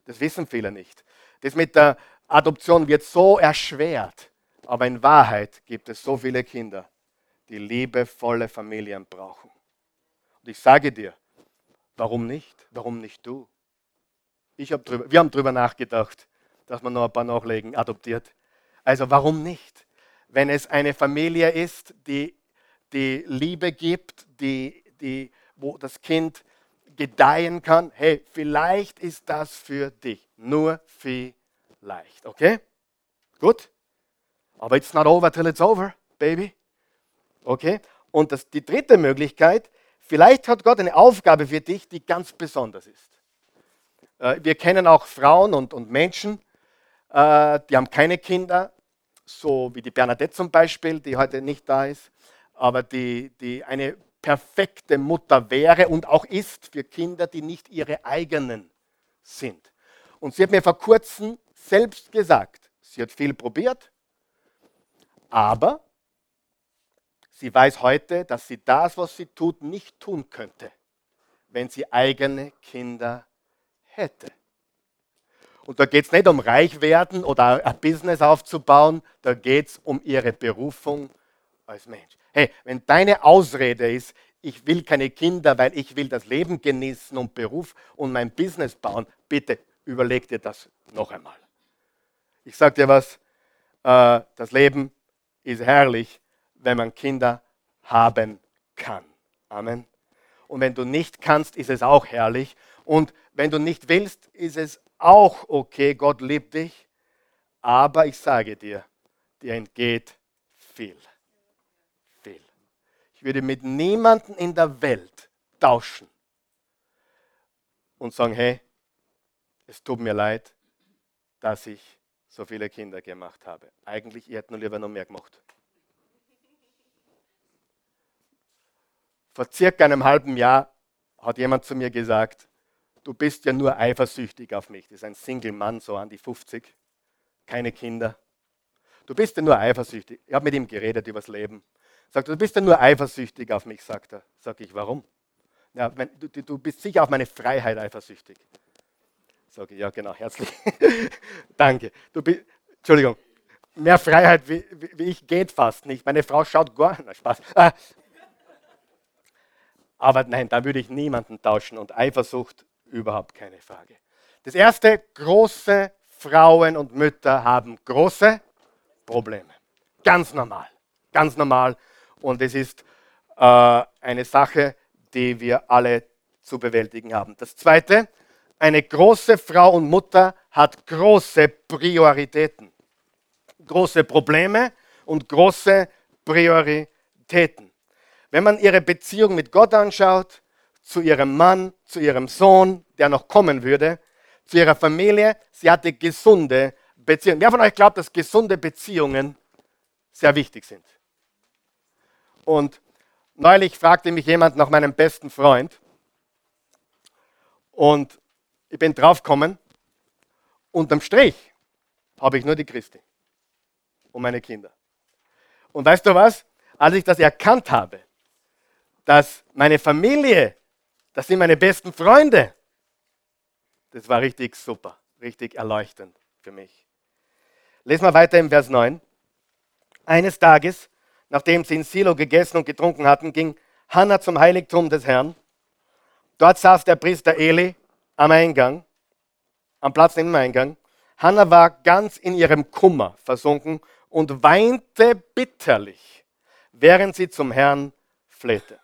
Speaker 1: Das wissen viele nicht. Das mit der Adoption wird so erschwert. Aber in Wahrheit gibt es so viele Kinder, die liebevolle Familien brauchen. Und ich sage dir, warum nicht? Warum nicht du? Ich hab drüber, wir haben darüber nachgedacht, dass man noch ein paar nachlegen, adoptiert. Also warum nicht? Wenn es eine Familie ist, die, die Liebe gibt, die, die, wo das Kind gedeihen kann, hey, vielleicht ist das für dich. Nur vielleicht. Okay? Gut? Aber it's not over till it's over, baby. Okay? Und das, die dritte Möglichkeit, vielleicht hat Gott eine Aufgabe für dich, die ganz besonders ist. Äh, wir kennen auch Frauen und, und Menschen, äh, die haben keine Kinder, so wie die Bernadette zum Beispiel, die heute nicht da ist, aber die, die eine perfekte Mutter wäre und auch ist für Kinder, die nicht ihre eigenen sind. Und sie hat mir vor kurzem selbst gesagt, sie hat viel probiert, aber sie weiß heute, dass sie das, was sie tut, nicht tun könnte, wenn sie eigene Kinder hätte. Und da geht es nicht um reich werden oder ein Business aufzubauen, da geht es um ihre Berufung als Mensch. Hey, wenn deine Ausrede ist, ich will keine Kinder, weil ich will das Leben genießen und Beruf und mein Business bauen, bitte überleg dir das noch einmal. Ich sage dir was, äh, das Leben ist herrlich, wenn man Kinder haben kann. Amen. Und wenn du nicht kannst, ist es auch herrlich. Und wenn du nicht willst, ist es auch okay. Gott liebt dich. Aber ich sage dir, dir entgeht viel. Viel. Ich würde mit niemandem in der Welt tauschen und sagen, hey, es tut mir leid, dass ich so viele Kinder gemacht habe. Eigentlich, ihr hättet nur lieber noch mehr gemacht. Vor circa einem halben Jahr hat jemand zu mir gesagt, du bist ja nur eifersüchtig auf mich. Das ist ein Single-Mann, so an die 50, keine Kinder. Du bist ja nur eifersüchtig. Ich habe mit ihm geredet über das Leben. Sagt, du bist ja nur eifersüchtig auf mich, sagt er. Sag ich, warum? Ja, wenn, du, du bist sicher auf meine Freiheit eifersüchtig. Sage ich, ja genau, herzlich. Danke. Du bist, Entschuldigung, mehr Freiheit wie, wie, ich geht fast nicht. Meine Frau schaut gar nicht. Spaß. Ah. Aber nein, da würde ich niemanden tauschen und Eifersucht überhaupt keine Frage. Das erste, große Frauen und Mütter haben große Probleme. Ganz normal. Ganz normal. Und es ist äh, eine Sache, die wir alle zu bewältigen haben. Das zweite, eine große Frau und Mutter hat große Prioritäten, große Probleme und große Prioritäten. Wenn man ihre Beziehung mit Gott anschaut, zu ihrem Mann, zu ihrem Sohn, der noch kommen würde, zu ihrer Familie, sie hatte gesunde Beziehungen. Wer von euch glaubt, dass gesunde Beziehungen sehr wichtig sind? Und neulich fragte mich jemand nach meinem besten Freund Und ich bin draufgekommen, unterm Strich habe ich nur die Christi und meine Kinder. Und weißt du was? Als ich das erkannt habe, dass meine Familie, das sind meine besten Freunde, das war richtig super, richtig erleuchtend für mich. Lesen wir weiter im Vers 9. Eines Tages, nachdem sie in Silo gegessen und getrunken hatten, ging Hannah zum Heiligtum des Herrn. Dort saß der Priester Eli am Eingang, am Platz neben dem Eingang. Hannah war ganz in ihrem Kummer versunken und weinte bitterlich, während sie zum Herrn flehte.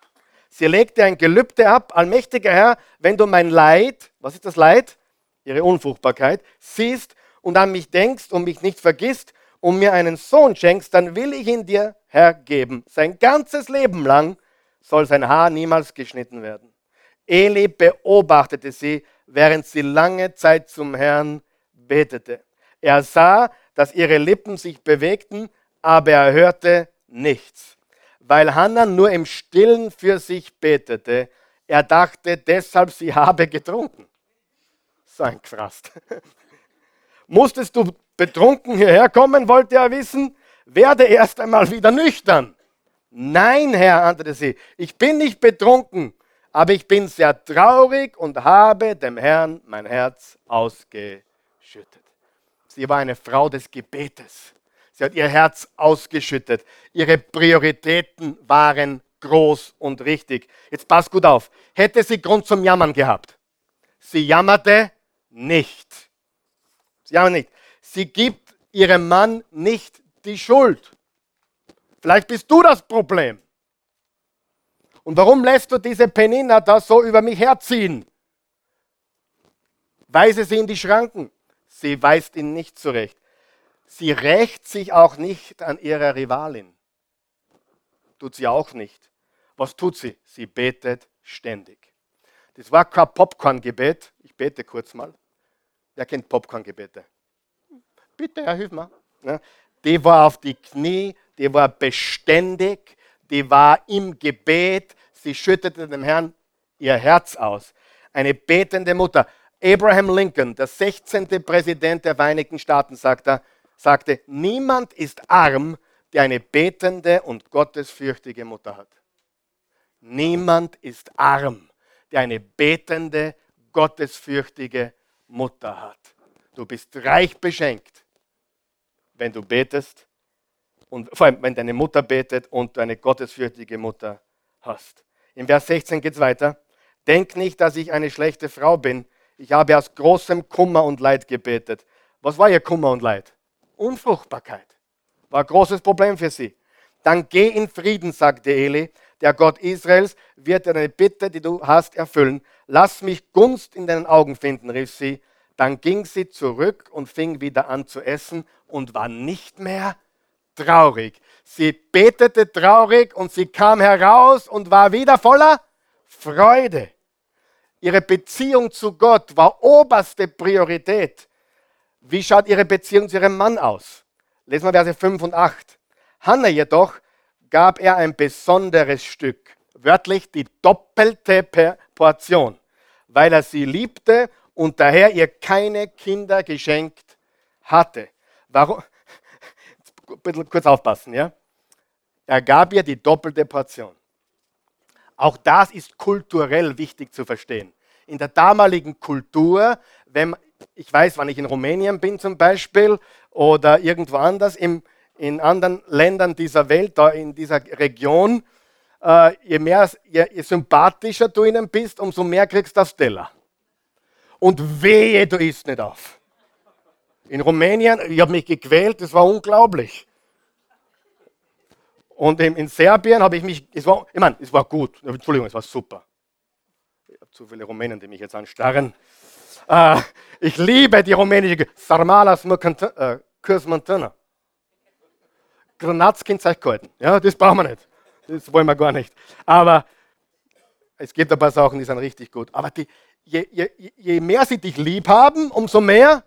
Speaker 1: Sie legte ein Gelübde ab, allmächtiger Herr, wenn du mein Leid, was ist das Leid? Ihre Unfruchtbarkeit, siehst und an mich denkst und mich nicht vergisst und mir einen Sohn schenkst, dann will ich ihn dir hergeben. Sein ganzes Leben lang soll sein Haar niemals geschnitten werden. Eli beobachtete sie, während sie lange Zeit zum Herrn betete. Er sah, dass ihre Lippen sich bewegten, aber er hörte nichts. Weil Hannah nur im Stillen für sich betete, er dachte deshalb, sie habe getrunken. So ein Krast. Musstest du betrunken hierher kommen, wollte er wissen? Werde erst einmal wieder nüchtern. Nein, Herr, antwortete sie, ich bin nicht betrunken, aber ich bin sehr traurig und habe dem Herrn mein Herz ausgeschüttet. Sie war eine Frau des Gebetes. Sie hat ihr Herz ausgeschüttet. Ihre Prioritäten waren groß und richtig. Jetzt pass gut auf. Hätte sie Grund zum Jammern gehabt? Sie jammerte nicht. Sie jammert nicht. Sie gibt ihrem Mann nicht die Schuld. Vielleicht bist du das Problem. Und warum lässt du diese Penina da so über mich herziehen? Weise sie in die Schranken. Sie weist ihn nicht zurecht. Sie rächt sich auch nicht an ihrer Rivalin. Tut sie auch nicht. Was tut sie? Sie betet ständig. Das war kein Popcorn-Gebet. Ich bete kurz mal. Wer kennt Popcorn-Gebete? Bitte, Herr, hilf mir. Die war auf die Knie, die war beständig, die war im Gebet, sie schüttete dem Herrn ihr Herz aus. Eine betende Mutter. Abraham Lincoln, der 16. Präsident der Vereinigten Staaten, sagte, sagte, niemand ist arm, der eine betende und gottesfürchtige Mutter hat. Niemand ist arm, der eine betende, gottesfürchtige Mutter hat. Du bist reich beschenkt, wenn du betest und vor allem, wenn deine Mutter betet und du eine gottesfürchtige Mutter hast. Im Vers 16 geht es weiter. Denk nicht, dass ich eine schlechte Frau bin. Ich habe aus großem Kummer und Leid gebetet. Was war ihr Kummer und Leid? Unfruchtbarkeit. War ein großes Problem für sie. Dann geh in Frieden, sagte Eli. Der Gott Israels wird deine Bitte, die du hast, erfüllen. Lass mich Gunst in deinen Augen finden, rief sie. Dann ging sie zurück und fing wieder an zu essen und war nicht mehr traurig. Sie betete traurig und sie kam heraus und war wieder voller Freude. Ihre Beziehung zu Gott war oberste Priorität. Wie schaut ihre Beziehung zu ihrem Mann aus? Lesen wir Verse 5 und 8. Hannah jedoch gab er ein besonderes Stück, wörtlich die doppelte Portion, weil er sie liebte und daher ihr keine Kinder geschenkt hatte. Warum? Bisschen kurz aufpassen, ja? Er gab ihr die doppelte Portion. Auch das ist kulturell wichtig zu verstehen. In der damaligen Kultur, wenn ich weiß, wann ich in Rumänien bin zum Beispiel oder irgendwo anders, im, in anderen Ländern dieser Welt, da in dieser Region, äh, je, mehr, je, je sympathischer du ihnen bist, umso mehr kriegst du das Teller. Und wehe, du isst nicht auf. In Rumänien, ich habe mich gequält, das war unglaublich. Und in Serbien habe ich mich, es war, ich meine, es war gut, Entschuldigung, es war super. Ich habe zu viele Rumänen, die mich jetzt anstarren. Äh, ich liebe die rumänische Sarmalas äh, Kursmontana. Granatskind zeigt. Ja, das brauchen wir nicht. Das wollen wir gar nicht. Aber es gibt ein paar Sachen, die sind richtig gut. Aber die, je, je, je mehr sie dich lieb haben, umso mehr.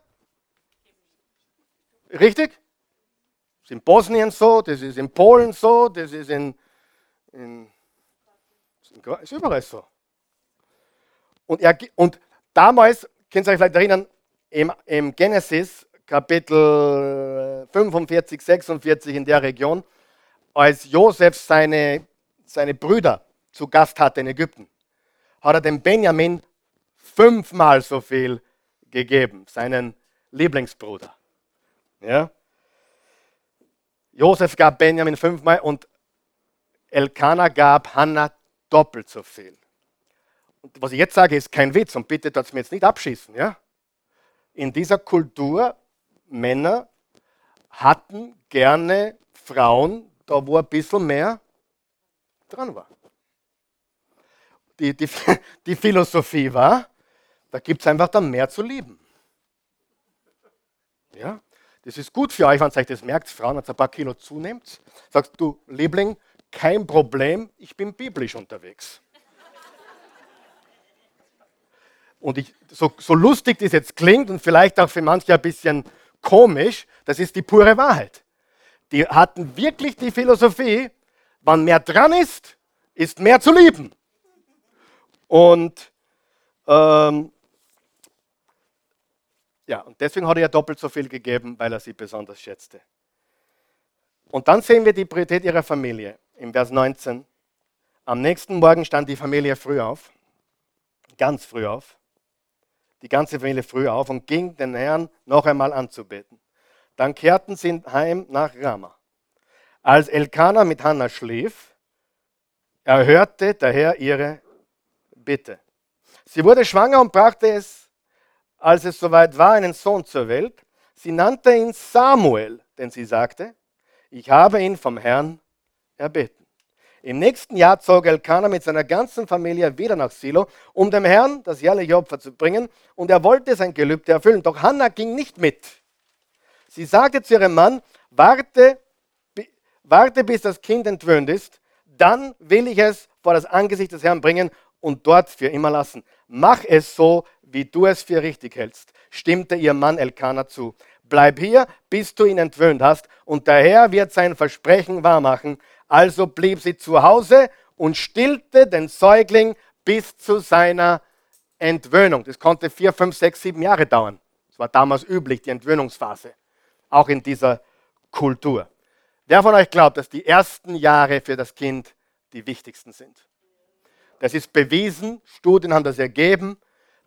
Speaker 1: Richtig? Das ist in Bosnien so, das ist in Polen so, das ist in, in, ist überall so. Und, er, und damals, könnt ihr euch vielleicht erinnern, im, im Genesis Kapitel 45, 46 in der Region, als Josef seine, seine Brüder zu Gast hatte in Ägypten, hat er dem Benjamin fünfmal so viel gegeben, seinen Lieblingsbruder. Ja? Josef gab Benjamin fünfmal und Elkanah gab Hannah doppelt so viel. Und was ich jetzt sage, ist kein Witz und bitte das mir jetzt nicht abschießen. Ja? In dieser Kultur, Männer hatten gerne Frauen, da wo ein bisschen mehr dran war. Die, die, die Philosophie war, da gibt es einfach dann mehr zu lieben. Ja? Das ist gut für euch, wenn ihr euch das merkt, Frauen, wenn ihr ein paar Kilo zunehmt. Sagst du, Liebling, kein Problem, ich bin biblisch unterwegs. Und ich, so, so lustig das jetzt klingt und vielleicht auch für manche ein bisschen komisch, das ist die pure Wahrheit. Die hatten wirklich die Philosophie, wann mehr dran ist, ist mehr zu lieben. Und ähm, ja, und deswegen hat er ja doppelt so viel gegeben, weil er sie besonders schätzte. Und dann sehen wir die Priorität ihrer Familie im Vers 19. Am nächsten Morgen stand die Familie früh auf, ganz früh auf, die ganze Familie früh auf und ging den Herrn noch einmal anzubeten. Dann kehrten sie heim nach Rama. Als Elkanah mit Hannah schlief, erhörte der Herr ihre Bitte. Sie wurde schwanger und brachte es, als es soweit war, einen Sohn zur Welt. Sie nannte ihn Samuel, denn sie sagte, ich habe ihn vom Herrn erbeten. Im nächsten Jahr zog Elkanah mit seiner ganzen Familie wieder nach Silo, um dem Herrn das jährliche Opfer zu bringen, und er wollte sein Gelübde erfüllen. Doch Hannah ging nicht mit. Sie sagte zu ihrem Mann, warte, warte bis das Kind entwöhnt ist, dann will ich es vor das Angesicht des Herrn bringen und dort für immer lassen. Mach es so, wie du es für richtig hältst, stimmte ihr Mann Elkanah zu. Bleib hier, bis du ihn entwöhnt hast, und der Herr wird sein Versprechen wahrmachen. Also blieb sie zu Hause und stillte den Säugling bis zu seiner Entwöhnung. Das konnte vier, fünf, sechs, sieben Jahre dauern. Das war damals üblich, die Entwöhnungsphase. Auch in dieser Kultur. Wer von euch glaubt, dass die ersten Jahre für das Kind die wichtigsten sind? Das ist bewiesen, Studien haben das ergeben.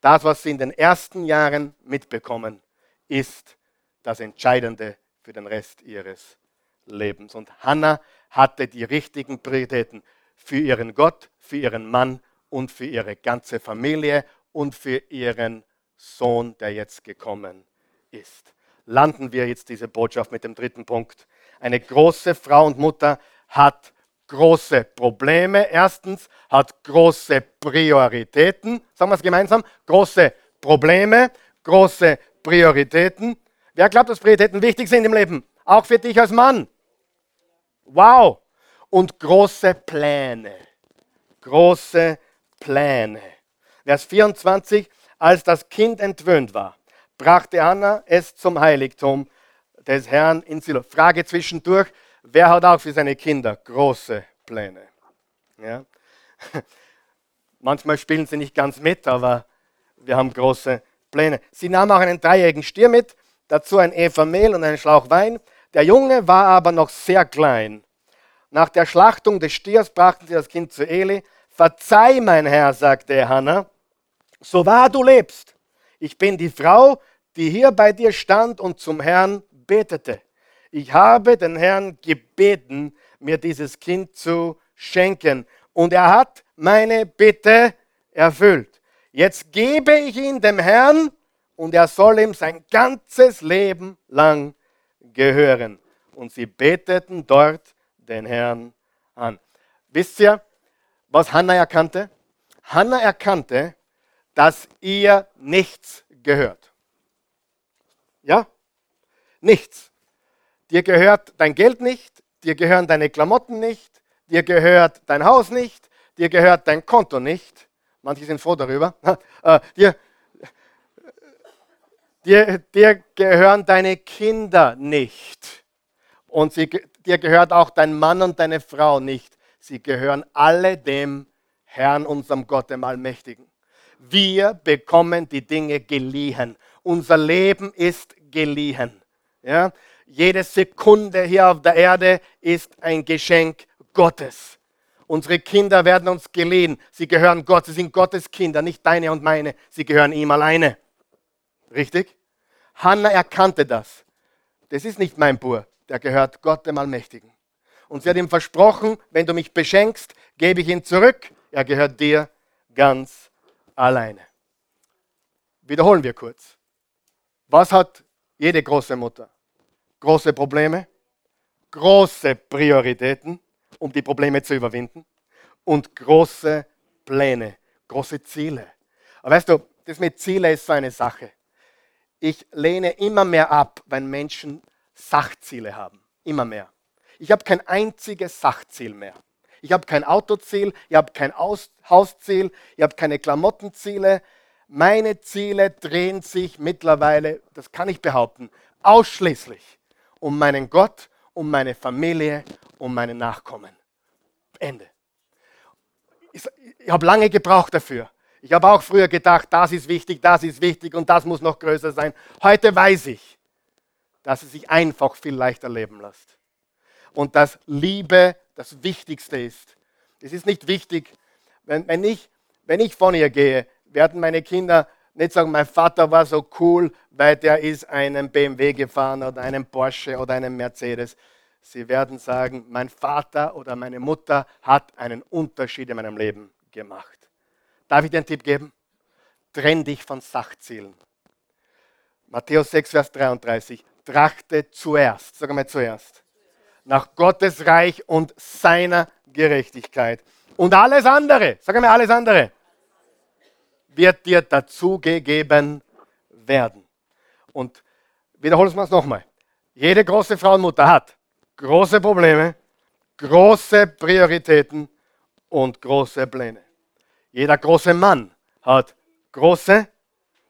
Speaker 1: Das, was sie in den ersten Jahren mitbekommen, ist das Entscheidende für den Rest ihres Lebens. Und Hannah hatte die richtigen Prioritäten für ihren Gott, für ihren Mann und für ihre ganze Familie und für ihren Sohn, der jetzt gekommen ist. Landen wir jetzt diese Botschaft mit dem dritten Punkt. Eine große Frau und Mutter hat große Probleme. Erstens hat große Prioritäten. Sagen wir es gemeinsam. Große Probleme, große Prioritäten. Wer glaubt, dass Prioritäten wichtig sind im Leben? Auch für dich als Mann. Wow. Und große Pläne. Große Pläne. Vers 24. Als das Kind entwöhnt war, brachte Anna es zum Heiligtum des Herrn in Silo. Frage zwischendurch. Wer hat auch für seine Kinder große Pläne? Ja? Manchmal spielen sie nicht ganz mit, aber wir haben große Pläne. Sie nahm auch einen dreijährigen Stier mit, dazu ein Eva Mehl und einen Schlauch Wein. Der Junge war aber noch sehr klein. Nach der Schlachtung des Stiers brachten sie das Kind zu Eli. Verzeih, mein Herr, sagte Hannah, so wahr du lebst. Ich bin die Frau, die hier bei dir stand und zum Herrn betete. Ich habe den Herrn gebeten, mir dieses Kind zu schenken. Und er hat meine Bitte erfüllt. Jetzt gebe ich ihn dem Herrn und er soll ihm sein ganzes Leben lang gehören. Und sie beteten dort den Herrn an. Wisst ihr, was Hannah erkannte? Hannah erkannte, dass ihr nichts gehört. Ja? Nichts. Dir gehört dein Geld nicht, dir gehören deine Klamotten nicht, dir gehört dein Haus nicht, dir gehört dein Konto nicht. Manche sind froh darüber. Äh, dir, dir, dir gehören deine Kinder nicht. Und sie, dir gehört auch dein Mann und deine Frau nicht. Sie gehören alle dem Herrn, unserem Gott, dem Allmächtigen. Wir bekommen die Dinge geliehen. Unser Leben ist geliehen. Ja? Jede Sekunde hier auf der Erde ist ein Geschenk Gottes. Unsere Kinder werden uns geliehen. Sie gehören Gott. Sie sind Gottes Kinder, nicht deine und meine. Sie gehören ihm alleine. Richtig? Hannah erkannte das. Das ist nicht mein Bur. Der gehört Gott, dem Allmächtigen. Und sie hat ihm versprochen, wenn du mich beschenkst, gebe ich ihn zurück. Er gehört dir ganz alleine. Wiederholen wir kurz. Was hat jede große Mutter? Große Probleme, große Prioritäten, um die Probleme zu überwinden und große Pläne, große Ziele. Aber weißt du, das mit Ziele ist so eine Sache. Ich lehne immer mehr ab, wenn Menschen Sachziele haben. Immer mehr. Ich habe kein einziges Sachziel mehr. Ich habe kein Autoziel, ich habe kein Aus Hausziel, ich habe keine Klamottenziele. Meine Ziele drehen sich mittlerweile, das kann ich behaupten, ausschließlich um meinen Gott, um meine Familie, um meine Nachkommen. Ende. Ich, ich habe lange gebraucht dafür. Ich habe auch früher gedacht, das ist wichtig, das ist wichtig und das muss noch größer sein. Heute weiß ich, dass es sich einfach viel leichter leben lässt. Und dass Liebe das Wichtigste ist. Es ist nicht wichtig, wenn, wenn, ich, wenn ich von ihr gehe, werden meine Kinder nicht sagen, mein Vater war so cool, weil der ist einen BMW gefahren oder einen Porsche oder einen Mercedes. Sie werden sagen, mein Vater oder meine Mutter hat einen Unterschied in meinem Leben gemacht. Darf ich dir einen Tipp geben? Trenn dich von Sachzielen. Matthäus 6, Vers 33. Trachte zuerst, sag mal zuerst, nach Gottes Reich und seiner Gerechtigkeit. Und alles andere, sag mal alles andere, wird dir dazugegeben werden. Und wiederholen wir es nochmal. Jede große Frauenmutter hat große Probleme, große Prioritäten und große Pläne. Jeder große Mann hat große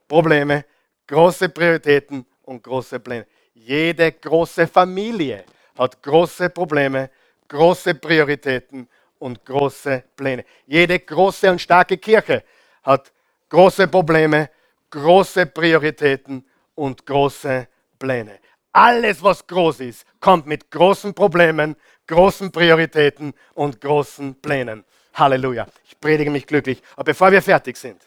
Speaker 1: Probleme, große Prioritäten und große Pläne. Jede große Familie hat große Probleme, große Prioritäten und große Pläne. Jede große und starke Kirche hat große Probleme, große Prioritäten und große Pläne. Alles, was groß ist, kommt mit großen Problemen, großen Prioritäten und großen Plänen. Halleluja. Ich predige mich glücklich. Aber bevor wir fertig sind,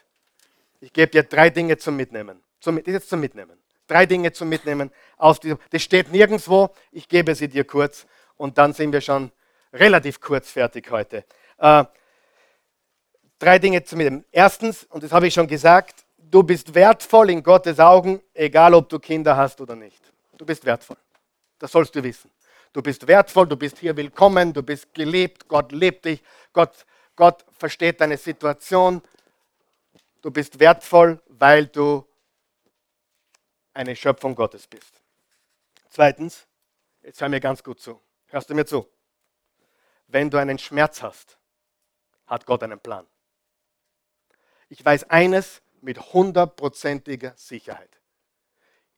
Speaker 1: ich gebe dir drei Dinge zum Mitnehmen. Zum, jetzt zum Mitnehmen. Drei Dinge zum Mitnehmen aus diesem. Das steht nirgendwo. Ich gebe sie dir kurz und dann sind wir schon relativ kurz fertig heute. Äh, drei Dinge zum Mitnehmen. Erstens, und das habe ich schon gesagt, du bist wertvoll in Gottes Augen, egal ob du Kinder hast oder nicht. Du bist wertvoll. Das sollst du wissen. Du bist wertvoll, du bist hier willkommen, du bist geliebt, Gott liebt dich, Gott, Gott versteht deine Situation. Du bist wertvoll, weil du eine Schöpfung Gottes bist. Zweitens, jetzt hör mir ganz gut zu. Hörst du mir zu? Wenn du einen Schmerz hast, hat Gott einen Plan. Ich weiß eines mit hundertprozentiger Sicherheit.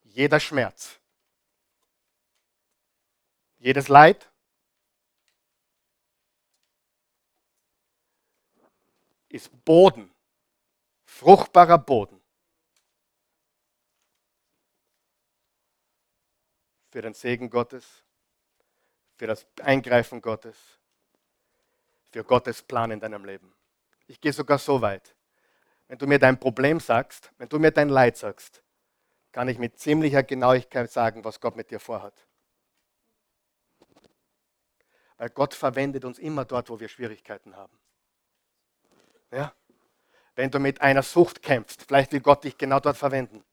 Speaker 1: Jeder Schmerz, jedes Leid, ist Boden, fruchtbarer Boden für den Segen Gottes, für das Eingreifen Gottes, für Gottes Plan in deinem Leben. Ich gehe sogar so weit. Wenn du mir dein Problem sagst, wenn du mir dein Leid sagst, kann ich mit ziemlicher Genauigkeit sagen, was Gott mit dir vorhat. Weil Gott verwendet uns immer dort, wo wir Schwierigkeiten haben. Ja? Wenn du mit einer Sucht kämpfst, vielleicht will Gott dich genau dort verwenden.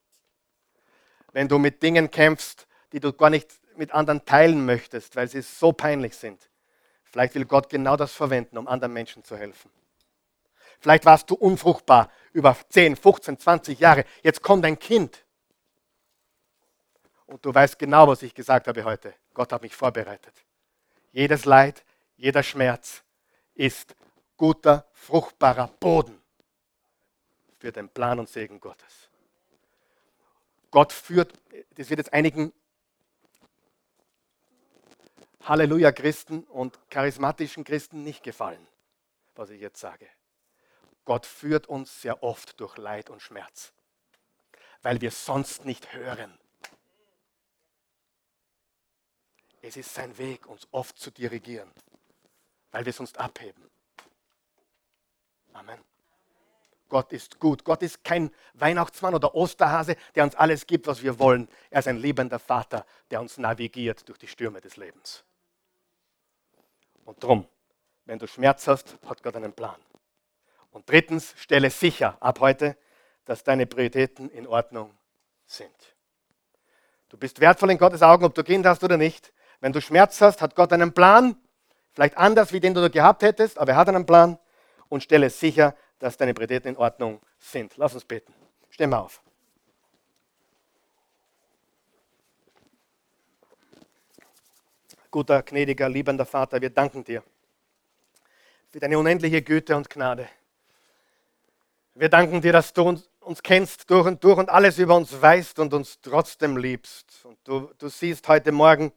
Speaker 1: Wenn du mit Dingen kämpfst, die du gar nicht mit anderen teilen möchtest, weil sie so peinlich sind. Vielleicht will Gott genau das verwenden, um anderen Menschen zu helfen. Vielleicht warst du unfruchtbar über 10, 15, 20 Jahre. Jetzt kommt ein Kind. Und du weißt genau, was ich gesagt habe heute. Gott hat mich vorbereitet. Jedes Leid, jeder Schmerz ist guter, fruchtbarer Boden für den Plan und Segen Gottes. Gott führt, das wird jetzt einigen Halleluja-Christen und charismatischen Christen nicht gefallen, was ich jetzt sage. Gott führt uns sehr oft durch Leid und Schmerz, weil wir sonst nicht hören. Es ist sein Weg, uns oft zu dirigieren, weil wir sonst abheben. Amen. Gott ist gut. Gott ist kein Weihnachtsmann oder Osterhase, der uns alles gibt, was wir wollen. Er ist ein liebender Vater, der uns navigiert durch die Stürme des Lebens. Und drum, wenn du Schmerz hast, hat Gott einen Plan. Und drittens, stelle sicher ab heute, dass deine Prioritäten in Ordnung sind. Du bist wertvoll in Gottes Augen, ob du Kind hast oder nicht. Wenn du Schmerz hast, hat Gott einen Plan, vielleicht anders, wie den du gehabt hättest, aber er hat einen Plan und stelle sicher, dass deine Prioritäten in Ordnung sind. Lass uns beten. Stehen wir auf. Guter, gnädiger, liebender Vater, wir danken dir für deine unendliche Güte und Gnade. Wir danken dir, dass du uns, uns, kennst durch und durch und alles über uns weißt und uns trotzdem liebst. Und du, du siehst heute Morgen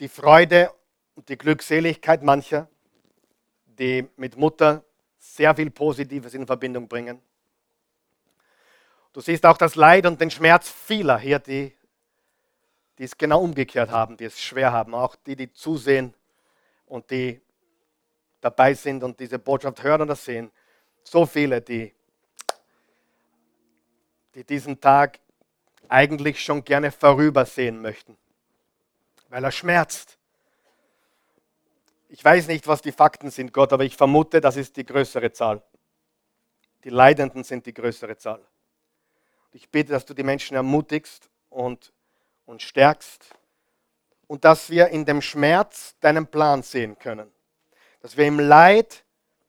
Speaker 1: die Freude und die Glückseligkeit mancher, die mit Mutter sehr viel Positives in Verbindung bringen. Du siehst auch das Leid und den Schmerz vieler hier, die, die es genau umgekehrt haben, die es schwer haben, auch die, die zusehen und die dabei sind und diese Botschaft hören oder sehen. So viele, die, die diesen Tag eigentlich schon gerne vorübersehen möchten, weil er schmerzt, ich weiß nicht, was die Fakten sind, Gott, aber ich vermute, das ist die größere Zahl. Die Leidenden sind die größere Zahl. Ich bitte, dass du die Menschen ermutigst und, und stärkst und dass wir in dem Schmerz deinen Plan sehen können. Dass wir im Leid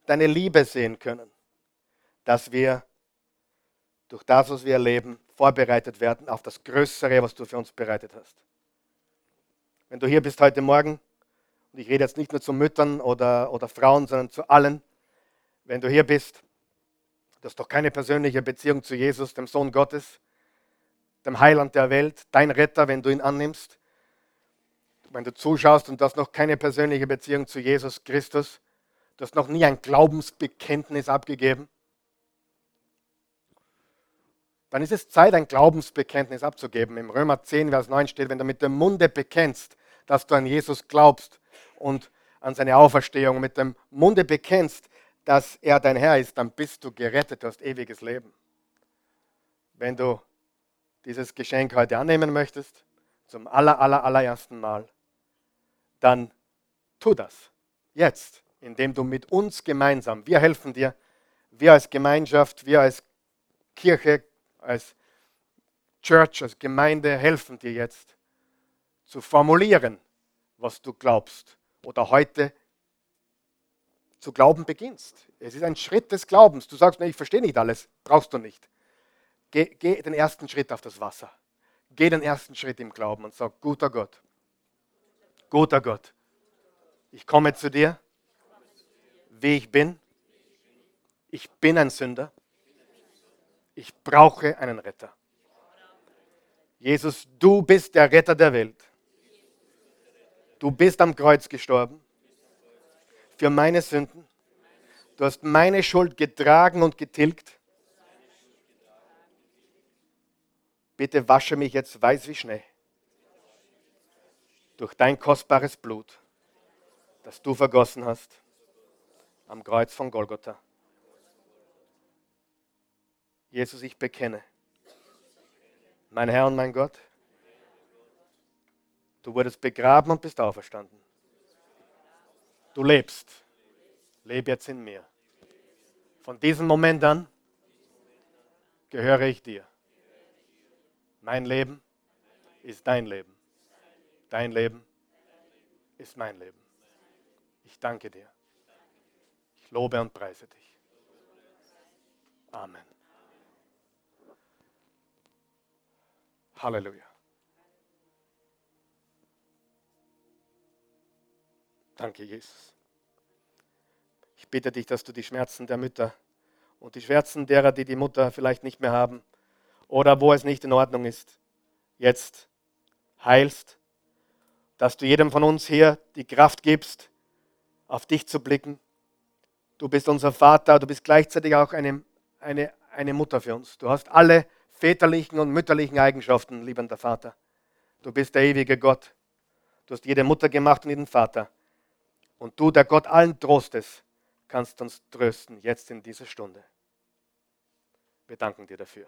Speaker 1: deine Liebe sehen können. Dass wir durch das, was wir erleben, vorbereitet werden auf das Größere, was du für uns bereitet hast. Wenn du hier bist heute Morgen und ich rede jetzt nicht nur zu Müttern oder, oder Frauen, sondern zu allen, wenn du hier bist, du hast doch keine persönliche Beziehung zu Jesus, dem Sohn Gottes, dem Heiland der Welt, dein Retter, wenn du ihn annimmst, wenn du zuschaust und du hast noch keine persönliche Beziehung zu Jesus Christus, du hast noch nie ein Glaubensbekenntnis abgegeben, dann ist es Zeit, ein Glaubensbekenntnis abzugeben. Im Römer 10, Vers 9 steht, wenn du mit dem Munde bekennst, dass du an Jesus glaubst und an seine Auferstehung mit dem Munde bekennst, dass er dein Herr ist, dann bist du gerettet, du hast ewiges Leben. Wenn du dieses Geschenk heute annehmen möchtest, zum aller, aller, allerersten Mal, dann tu das jetzt, indem du mit uns gemeinsam, wir helfen dir, wir als Gemeinschaft, wir als Kirche, als Church, als Gemeinde helfen dir jetzt zu formulieren, was du glaubst oder heute zu glauben beginnst. Es ist ein Schritt des Glaubens. Du sagst, ich verstehe nicht alles, brauchst du nicht. Geh, geh den ersten Schritt auf das Wasser. Geh den ersten Schritt im Glauben und sag, guter Gott, guter Gott, ich komme zu dir, wie ich bin. Ich bin ein Sünder. Ich brauche einen Retter. Jesus, du bist der Retter der Welt. Du bist am Kreuz gestorben für meine Sünden. Du hast meine Schuld getragen und getilgt. Bitte wasche mich jetzt weiß wie Schnee durch dein kostbares Blut, das du vergossen hast am Kreuz von Golgotha. Jesus, ich bekenne, mein Herr und mein Gott, Du wurdest begraben und bist auferstanden. Du lebst. Lebe jetzt in mir. Von diesem Moment an gehöre ich dir. Mein Leben ist dein Leben. Dein Leben ist mein Leben. Ich danke dir. Ich lobe und preise dich. Amen. Halleluja. Danke, Jesus. Ich bitte dich, dass du die Schmerzen der Mütter und die Schmerzen derer, die die Mutter vielleicht nicht mehr haben oder wo es nicht in Ordnung ist, jetzt heilst, dass du jedem von uns hier die Kraft gibst, auf dich zu blicken, Du bist unser Vater, du bist gleichzeitig auch eine, eine, eine Mutter für uns. Du hast alle väterlichen und mütterlichen Eigenschaften, liebender Vater. Du bist der ewige Gott. Du hast jede Mutter gemacht und jeden Vater. Und du, der Gott allen Trostes, kannst uns trösten, jetzt in dieser Stunde. Wir danken dir dafür.